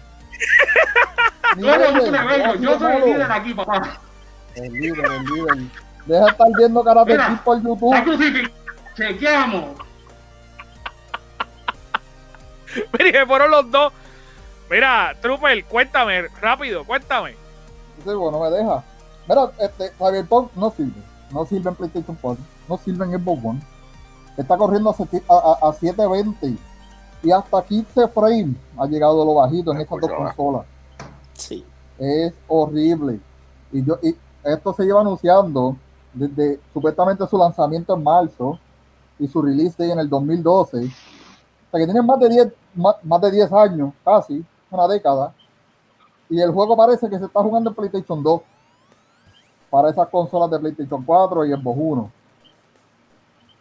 Yo no Vader. soy bello, yo soy el líder aquí, papá. El líder, el líder. Deja de estar viendo Mira, Kid por La YouTube. crucifixión. Chequeamos. mira fueron los dos mira Trooper cuéntame rápido cuéntame Ese juego no me deja. Mira, este, Cyberpunk no sirve. No sirve en PlayStation 4. No sirve en Xbox One. Está corriendo a, a, a 720. Y hasta 15 frames ha llegado lo bajito en Me estas dos consolas. Sí. Es horrible. Y yo y esto se lleva anunciando desde supuestamente su lanzamiento en marzo y su release day en el 2012. O sea que tienen más de 10, más, más de 10 años, casi, una década. Y el juego parece que se está jugando en PlayStation 2. para esas consolas de PlayStation 4 y Xbox 1.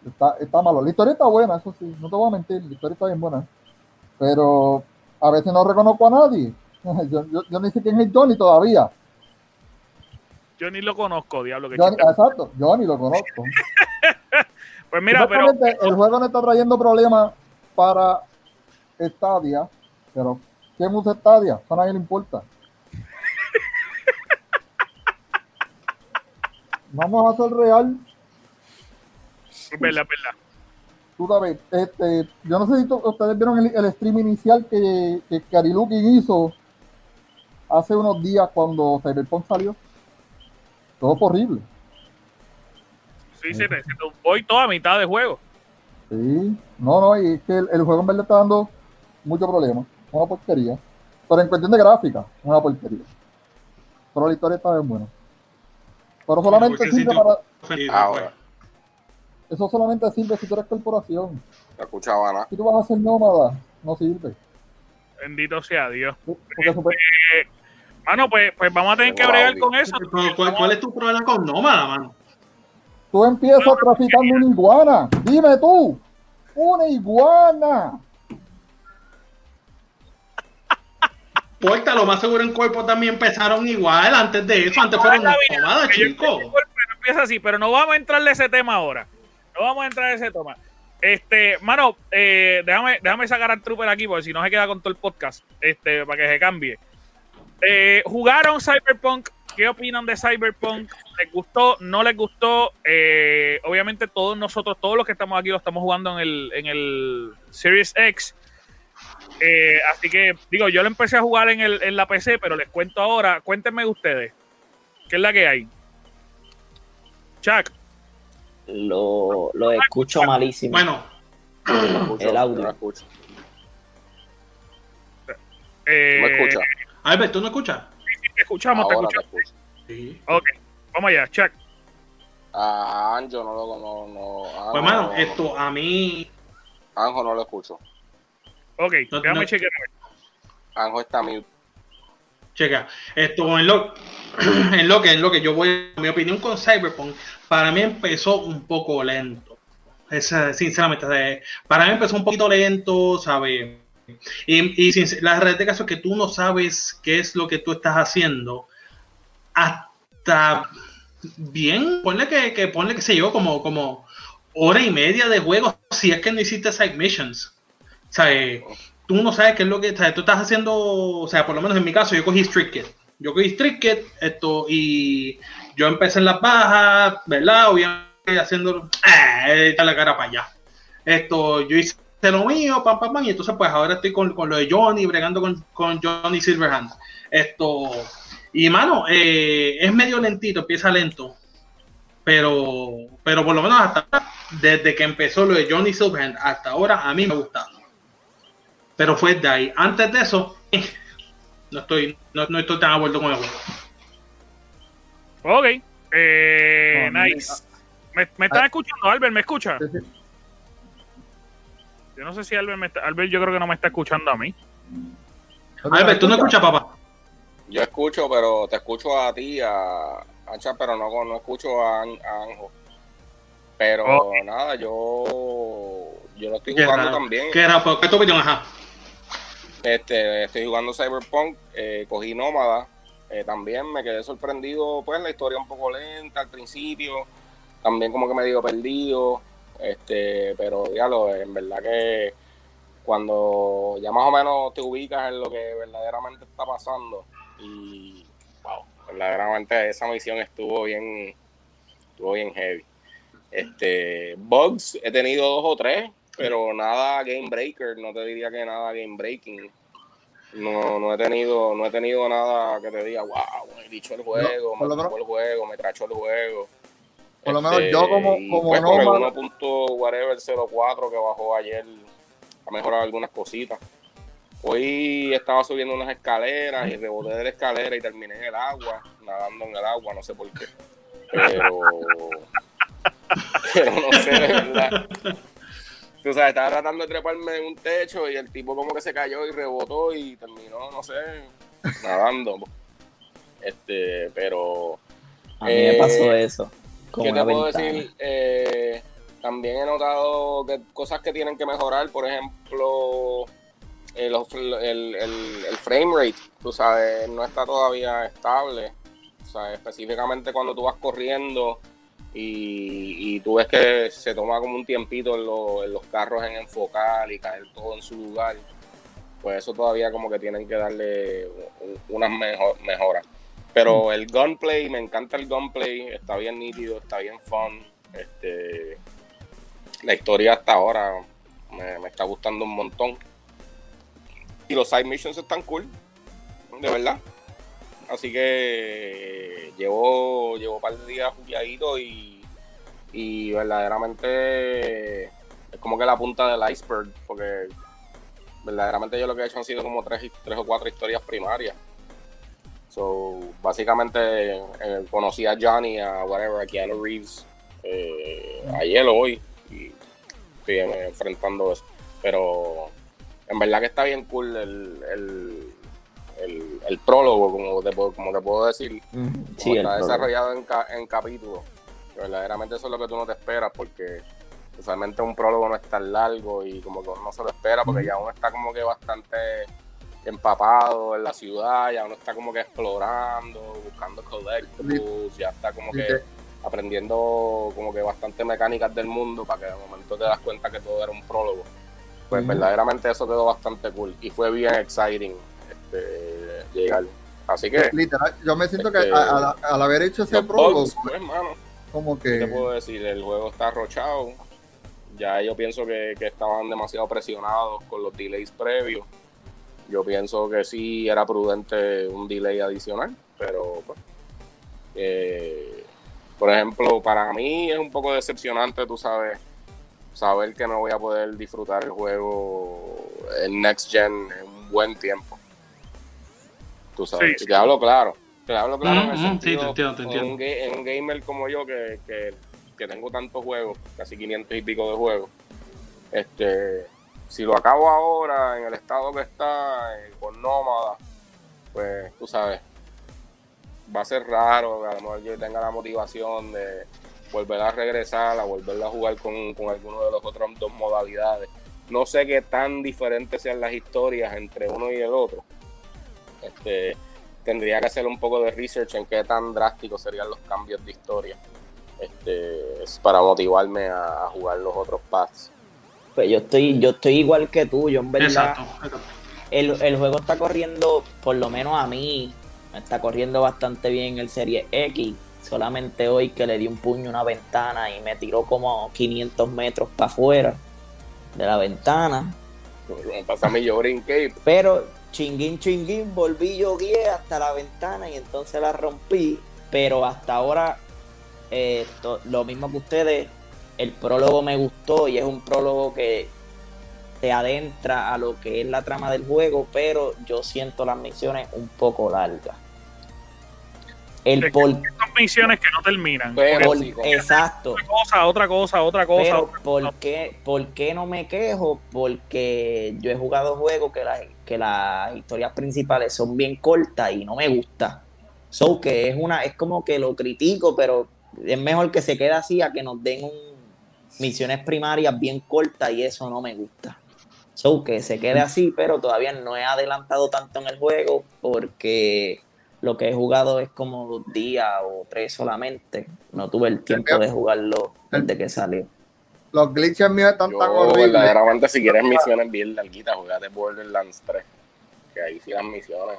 Está, está malo. La historia está buena, eso sí, no te voy a mentir, la historia está bien buena. Pero a veces no reconozco a nadie. Yo, yo, yo ni sé quién es Johnny todavía. Yo ni lo conozco, diablo que Johnny, exacto, yo ni lo conozco. Pues mira, pero el juego no está trayendo problemas para Stadia, pero ¿quién usa Stadia? A nadie le importa. Vamos a hacer real. Es verdad, es verdad. Tú sabes, este, yo no sé si ustedes vieron el, el stream inicial que, que Kariluki hizo hace unos días cuando Cyberpunk salió. Todo fue horrible. Sí, se se te voy toda mitad de juego. Sí, no, no, y es que el, el juego en verdad está dando mucho problema. Una porquería. Pero en cuestión de gráfica, una porquería. Pero la historia está bien buena. Pero solamente sirve para. Ahora, Eso solamente sirve si tú eres corporación. no escuchaba nada. Si tú vas a ser nómada, no sirve. Bendito sea Dios. Porque super- Mano, pues, pues vamos a tener que bregar con eso. ¿Cuál, cuál es tu problema con Nómada, mano? tú empiezas traficando una iguana. Dime tú, una iguana. Puerta, lo más seguro en cuerpo también empezaron igual antes de eso. Antes fueron nómadas, chicos. no empieza así, pero no vamos a entrarle a ese tema ahora. No vamos a entrar a ese tema. Este, mano, eh, déjame, déjame sacar al Trooper aquí, porque si no se queda con todo el podcast, este, para que se cambie. Eh, ¿Jugaron Cyberpunk? ¿Qué opinan de Cyberpunk? ¿Les gustó? ¿No les gustó? Eh, obviamente todos nosotros, todos los que estamos aquí lo estamos jugando en el, en el Series X. Así que, digo, yo lo empecé a jugar en, el, en la PC, pero les cuento ahora. Cuéntenme ustedes. ¿Qué es la que hay? Chuck. Lo, lo escucho malísimo. Bueno, No El audio. No escucho. Eh, ¿Me escuchas? Albert, ¿tú no escuchas? Te escuchamos, te Ahora te escuchamos. escucho. Sí. Ok, vamos allá, Chuck. A Anjo no lo no, no, Anjo Pues, mano, no- esto a mí. Anjo no lo escucho. Ok, No, déjame no. chequear. Anjo está mute. Checa, esto en lo, en lo que en lo que yo voy, mi opinión con Cyberpunk, para mí empezó un poco lento. Es, sinceramente, para mí empezó un poquito lento, ¿sabes? Y, y sin- la realidad de caso que tú no sabes qué es lo que tú estás haciendo hasta bien, ponle que, que ponle que sé yo, como, como hora y media de juego, si es que no hiciste side missions. Eh, tú no sabes qué es lo que tú estás haciendo, o sea, por lo menos en mi caso, yo cogí Street. Yo cogí Street esto, y yo empecé en las bajas, ¿verdad? Obviamente haciendo, eh, la cara para allá. Esto, yo hice lo mío, pam, pam, pam, y entonces pues ahora estoy con, con lo de Johnny, bregando con, con Johnny Silverhand. Esto, y mano, eh, es medio lentito, empieza lento, pero, pero por lo menos hasta desde que empezó lo de Johnny Silverhand hasta ahora, a mí me ha gustado. Pero fue de ahí. Antes de eso, eh, no estoy, no, no estoy tan a vuelto con el juego. Ok, eh, No, nice. ¿Me, me están Ah. escuchando, Albert? ¿Me escucha? Yo no sé si Albert me está. Albert, yo creo que no me está escuchando a mí. Albert, ¿tú no escuchas, papá? Yo escucho, pero te escucho a ti, a Ancha, pero no, no escucho a, An- a Anjo. Pero Ok. nada, yo yo lo estoy jugando también. ¿Qué era? ¿Qué es tu opinión? Ajá. Este, estoy jugando Cyberpunk, eh, cogí Nómada, eh, también me quedé sorprendido, pues la historia un poco lenta al principio, también como que me digo perdido, este, pero diablo, en verdad que cuando ya más o menos te ubicas en lo que verdaderamente está pasando y wow, verdaderamente esa misión estuvo bien, estuvo bien heavy. Este, bugs he tenido dos o tres, pero nada game breaker, no te diría que nada game breaking. No, no he tenido, no he tenido nada que te diga, wow, me dicho el juego, por me tocó el juego, me trachó el juego. Por lo menos yo como- como pues con el nómada- 1. whatever 04 que bajó ayer a mejorar algunas cositas. Hoy estaba subiendo unas escaleras y reboté de la escalera y terminé en el agua, nadando en el agua, no sé por qué. Pero, pero no sé, de verdad. Tú sabes, estaba tratando de treparme en un techo y el tipo como que se cayó y rebotó y terminó, no sé, nadando. Este, pero A mí me Eh, pasó eso. Con ¿Qué te puedo ventana. decir? Eh, también he notado que cosas que tienen que mejorar, por ejemplo, el, el, el- el frame rate, tú sabes, no está todavía estable. O sea, específicamente cuando tú vas corriendo y, y tú ves que se toma como un tiempito en, lo- en los carros en enfocar y caer todo en su lugar, pues eso todavía como que tienen que darle un- unas mejo- mejoras. Pero el gunplay, me encanta el gunplay, está bien nítido, está bien fun. Este, la historia hasta ahora me, me está gustando un montón. Y los side missions están cool, de verdad. Así que llevo, llevo un par de días jugueadito y, y verdaderamente es como que la punta del iceberg, porque verdaderamente yo lo que he hecho han sido como tres, tres o cuatro historias primarias. So, básicamente eh, conocí a Johnny, a whatever, a Keanu Reeves, eh, ayer o hoy, y estoy eh, enfrentando eso. Pero en verdad que está bien cool el, el, el, el prólogo, como te, puedo- como te puedo decir, Sí, está desarrollado en, ca- en capítulos. Verdaderamente eso es lo que tú no te esperas, porque usualmente un prólogo no es tan largo y como que uno no se lo espera, porque ya uno está como que bastante empapado en la ciudad, ya uno está como que explorando, buscando collectibles, ya está como que aprendiendo como que bastante mecánicas del mundo para que de momento te das cuenta que todo era un prólogo. Pues verdaderamente eso quedó bastante cool y fue bien exciting este, llegar. Así que Literal, yo me siento que Este, al haber hecho ese prólogo, pues, mano, como ¿qué te que puedo decir? El juego está arrochado. Ya yo pienso que, que estaban demasiado presionados con los delays previos. Yo pienso que sí era prudente un delay adicional, pero pues, eh, por ejemplo, para mí es un poco decepcionante, tú sabes, saber que no voy a poder disfrutar el juego en Next Gen en un buen tiempo. Tú sabes, Sí, te hablo claro, te hablo claro en el Ujú, ujú, sí, te sentido, entiendo, te en entiendo. un, ga- en un gamer como yo que, que, que tengo tantos juegos, casi 500 y pico de juegos, este, si lo acabo ahora en el estado que está, eh, con Nómada, pues tú sabes, va a ser raro, que a lo mejor yo tenga la motivación de volver a regresar, a volver a jugar con, con alguno de los otros dos modalidades. No sé qué tan diferentes sean las historias entre uno y el otro. Este, tendría que hacer un poco de research en qué tan drásticos serían los cambios de historia. Este, es para motivarme a, a jugar los otros paths. Pues yo estoy, yo estoy igual que tú, yo en verdad. Exacto. El, el juego está corriendo, por lo menos a mí, me está corriendo bastante bien el Serie X. Solamente hoy que le di un puño a una ventana y me tiró como 500 metros para afuera de la ventana. Me pasa a mí, yo brinqué Pero chinguín, chinguín, volví yo guié hasta la ventana y entonces la rompí. Pero hasta ahora, eh, to- lo mismo que ustedes, el prólogo me gustó y es un prólogo que te adentra a lo que es la trama del juego, pero yo siento las misiones un poco largas. El Es por, Son misiones que no terminan. Pero por- exacto. Otra cosa, otra cosa, otra cosa. Pero otra ¿por qué, ¿por qué no me quejo? Porque yo he jugado juegos que, las que las historias principales son bien cortas y no me gusta. So que es una, es como que lo critico, pero es mejor que se quede así a que nos den un- misiones primarias bien cortas y eso no me gusta. So que se quede así, pero todavía no he adelantado tanto en el juego porque lo que he jugado es como dos días o tres solamente. No tuve el tiempo de jugarlo desde que salió. Los glitches míos están tan Yo horribles. verdaderamente si quieres misiones bien larguitas, jugate Borderlands 3. Que ahí sí las misiones.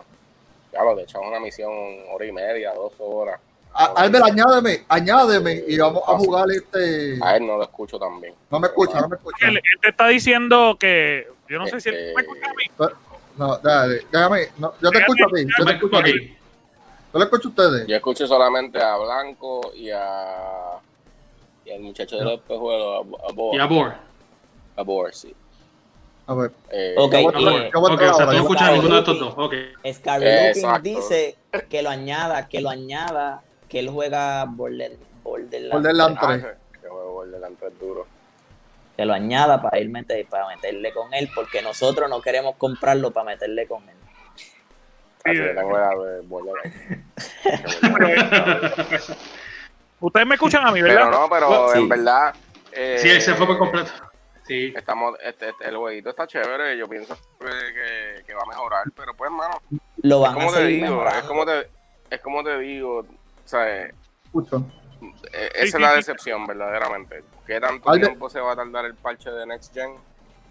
Ya lo te echas una misión hora y media, dos horas. Albert, añádeme, añádeme y vamos a jugar este. A él no lo escucho también. No me escucha, no me escucha. Él, él te está diciendo que. Yo no sé si él Este- me escucha a mí. No, dale, déjame. no, yo te escucho a ti, yo te escucho a ti. Yo le escucho a ustedes. Yo escucho solamente a Blanco y a. Y al muchacho de los espejuelos, a, y a Bor. A Boar, sí. A ver. Eh, Ok, yo voy a- yo voy o sea, tú no escuchas ninguno de estos dos. Ok. Scarlet Looking Exacto. dice que lo añada, que lo añada, que él juega Border, Borderlands, Borderlands ah, 3. que juego Borderlands 3 duro. que lo añada para ir meter, para meterle con él, porque nosotros no queremos comprarlo para meterle con él. Así Sí, que tengo la de Borderlands. Ustedes me escuchan a mí, Pero ¿verdad? no, pero Sí. en verdad. eh, Sí, él se fue por completo. Sí. Estamos, este, este- el jueguito está chévere, yo pienso que, que- que va a mejorar, pero pues, mano, Lo es van a como te seguir digo, mejorando. es como te, es como te digo, o sea, eh, Escucho. esa es sí, la sí. decepción, verdaderamente. ¿Qué tanto tiempo se va a tardar el parche de Next Gen?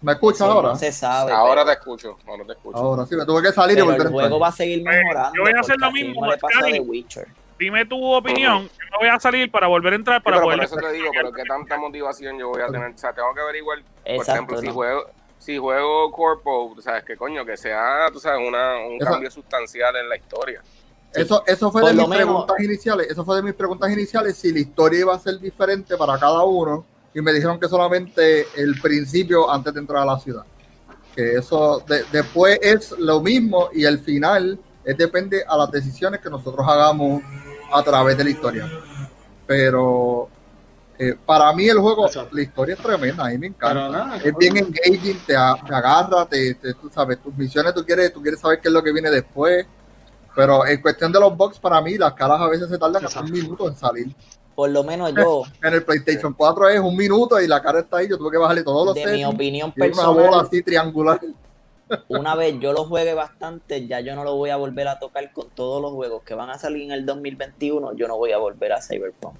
¿Me escuchas ahora? No se sabe. Ahora te pero, escucho, ahora te escucho. Ahora sí, me tuve que salir y pero volver a el juego va a seguir mejorando. yo voy a hacer lo mismo, mismo le pasó a Cali. The Witcher. Dime tu opinión. Yo me voy a salir para volver a entrar Sí, para pero por poder. eso te digo, pero qué tanta motivación yo voy a tener, o sea, tengo que averiguar, por Exacto, ejemplo, si juego si juego Corpo, tú sabes que coño, que sea, tú sabes, una, un Eso- cambio sustancial en la historia. Eso, eso fue Por de lo mis menos- preguntas iniciales. Eso fue de mis preguntas iniciales. Si la historia iba a ser diferente para cada uno. Y me dijeron que solamente el principio antes de entrar a la ciudad. Que eso de- después es lo mismo y el final es depende a las decisiones que nosotros hagamos a través de la historia. Pero eh, para mí el juego, Exacto. la historia es tremenda. A mí me encanta. Nada. es bien engaging, te, a- te agarra, te, te- tú sabes, tus misiones, tú quieres, tú quieres saber qué es lo que viene después. Pero en cuestión de los box, para mí, las caras a veces se tardan hasta un minuto en salir. Por lo menos yo, En el PlayStation 4 es un minuto y la cara está ahí. Yo tuve que bajarle todos los de mi opinión Y una bola personal, así triangular. Una vez yo lo juegue bastante, ya yo no lo voy a volver a tocar con todos los juegos que van a salir en el 2021. Yo no voy a volver a Cyberpunk.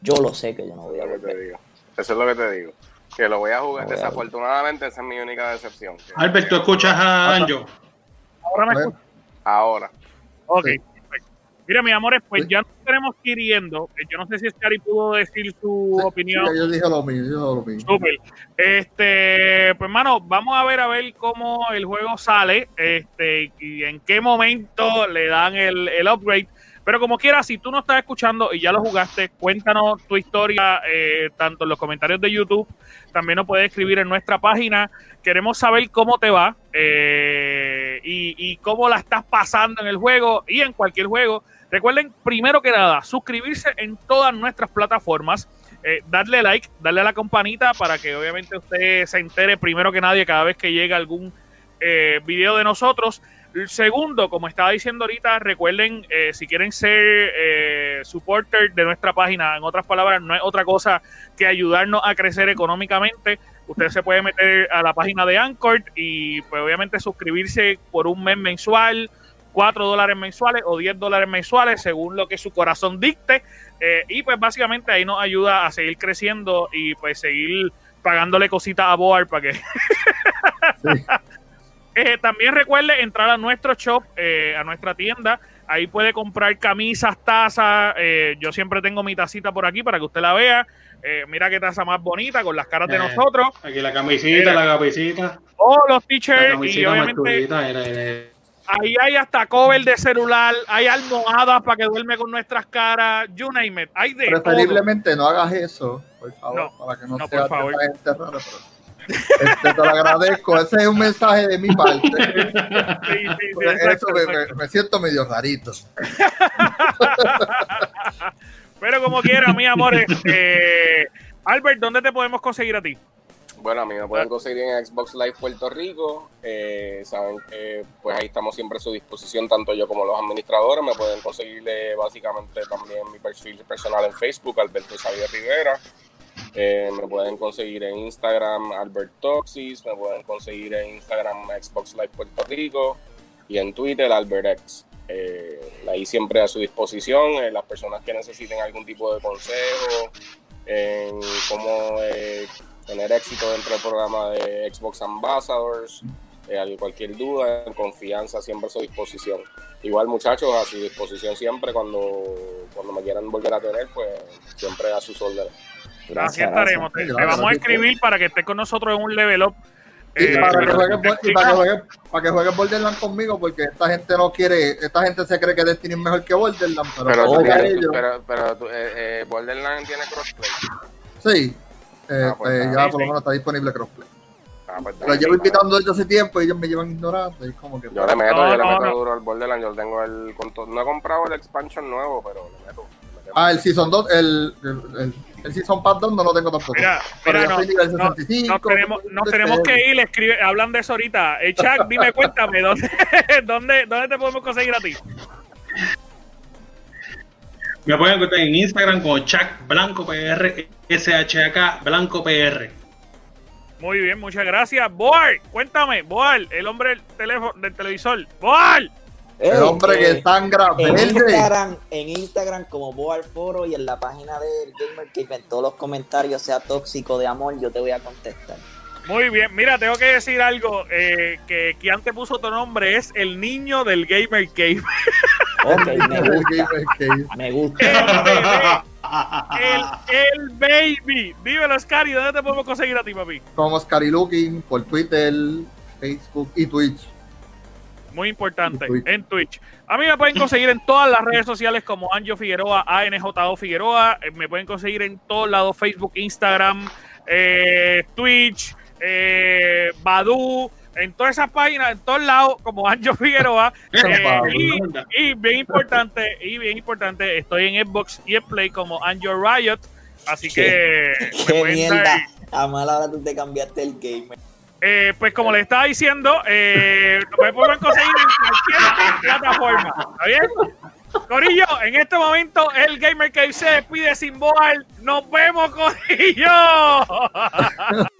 Yo lo sé que yo no voy a volver. Eso es lo que te digo. Que lo voy a jugar. Lo voy a Desafortunadamente, esa es mi única decepción. Albert, ¿tú escuchas a Anjo? Ahora me Bueno, escuchan. Ahora. Ok, Sí. Mira, mis amores, pues Sí. ya nos tenemos que ir yendo. Eh, Yo no sé si Scary pudo decir su sí, opinión. yo dije lo mismo, yo dije lo mismo. Súper. Este, pues hermano, vamos a ver a ver cómo el juego sale, este, y en qué momento le dan el, el upgrade. Pero como quiera, si tú no estás escuchando y ya lo jugaste, cuéntanos tu historia, eh, tanto en los comentarios de YouTube, también nos puedes escribir en nuestra página. Queremos saber cómo te va eh, y, y cómo la estás pasando en el juego y en cualquier juego. Recuerden, primero que nada, suscribirse en todas nuestras plataformas eh, darle like, darle a la campanita para que obviamente usted se entere primero que nadie cada vez que llega algún eh, video de nosotros. Segundo, como estaba diciendo ahorita, recuerden, eh, si quieren ser eh, supporter de nuestra página, en otras palabras, no es otra cosa que ayudarnos a crecer económicamente. Usted se puede meter a la página de Anchor y pues obviamente suscribirse por un mes mensual, 4 dólares mensuales o 10 dólares mensuales, según lo que su corazón dicte. Eh, y pues básicamente ahí nos ayuda a seguir creciendo y pues seguir pagándole cositas a Boar para que... Sí. Eh, también recuerde entrar a nuestro shop, eh, a nuestra tienda. Ahí puede comprar camisas, tazas. eh, yo siempre tengo mi tacita por aquí para que usted la vea. Eh, mira qué taza más bonita con las caras de Eh. nosotros. Aquí la camisita, la camisita. O los La t-shirts y obviamente chulita. era- era- ahí hay hasta cover de celular, hay almohadas para que duerme con nuestras caras, you name it. Hay de todo. Preferiblemente no hagas eso, por favor, No, para que no, no, sea por gente rara, Este, te lo agradezco. Ese es un mensaje de mi parte. Sí, sí, sí, eso me, exacto. me- me siento medio rarito. Pero como quiera, mi amor, este, Albert, ¿dónde te podemos conseguir a ti? Bueno, a mí me pueden conseguir en Xbox Live Puerto Rico. Eh, saben que pues ahí estamos siempre a su disposición, tanto yo como los administradores. Me pueden conseguir eh, básicamente también mi perfil personal en Facebook, Alberto Xavier Rivera. Eh, me pueden conseguir en Instagram Albert Toxis, me pueden conseguir en Instagram Xbox Live Puerto Rico y en Twitter AlbertX. Eh, ahí siempre a su disposición, las personas que necesiten algún tipo de consejo en cómo eh, tener éxito dentro del programa de Xbox Ambassadors, eh, cualquier duda, en confianza, siempre a su disposición. Igual muchachos, a su disposición siempre cuando, cuando me quieran volver a tener, pues siempre a sus órdenes. Así estaremos. Te, te Gracias. vamos a escribir para que estés con nosotros en un level up. Y Eh, para, que y para que jueguen, para que jueguen Borderlands conmigo, porque esta gente no quiere, esta gente se cree que Destiny es mejor que Borderlands, pero, Pero, tú pero, pero tú- eh, eh, Borderlands tiene crossplay. sí, Ah, pues, este, ah, ya sí, por lo menos está disponible crossplay. Ah, pues, llevo invitando desde hace tiempo y ellos me llevan ignorando. Y es como que Yo le meto, No, yo le no, meto no. duro al Borderlands. Yo tengo el. con to- no he comprado el expansion nuevo, pero le meto. le Ah, el Season 2, el, el, el, el Season Pass 2 no lo tengo tampoco. Mira, Pero mira, yo no, nivel no, 65. nos tenemos, nos tenemos que ir, escribe, hablan de eso ahorita. Eh, Chuck, dime, cuéntame, ¿dónde, dónde, ¿dónde te podemos conseguir a ti? Me pueden encontrar en Instagram como Chuck Blanco PR, SHK Blanco PR. Muy bien, muchas gracias. Boal, cuéntame, Boal, el hombre del teléfono, del televisor. Boal, Eh, El hombre que sangra en. Instagram, en Instagram como Boal Foro y en la página del Gamer Cave en todos los comentarios sea tóxico de amor, yo te voy a contestar. Muy bien, mira, tengo que decir algo, eh, que quien te puso tu nombre es el niño del Gamer Cave. Ok, me El gusta, Gamer Cave. me gusta. El el, el baby. Dímelo, Scary, ¿dónde te podemos conseguir a ti, papi? Como Scary Looking por Twitter, Facebook y Twitch. Muy importante, En Twitch. en Twitch. A mí me pueden conseguir en todas las redes sociales como Anjo Figueroa, ANJO Figueroa. Eh, Me pueden conseguir en todos lados, Facebook, Instagram, eh, Twitch, eh, Badu, en todas esas páginas, en todos lados, como Anjo Figueroa. Eh, y, y bien importante, y bien importante, estoy en Xbox y en Play como Anjo Riot. Así que me Qué mierda. A mala hora tú te cambiaste el gamer. eh, pues como le estaba diciendo, eh, me pueden conseguir en cualquier plataforma. ¿Está bien? Corillo, en este momento el Gamer Cave se despide sin boal. ¡Nos vemos, Corillo!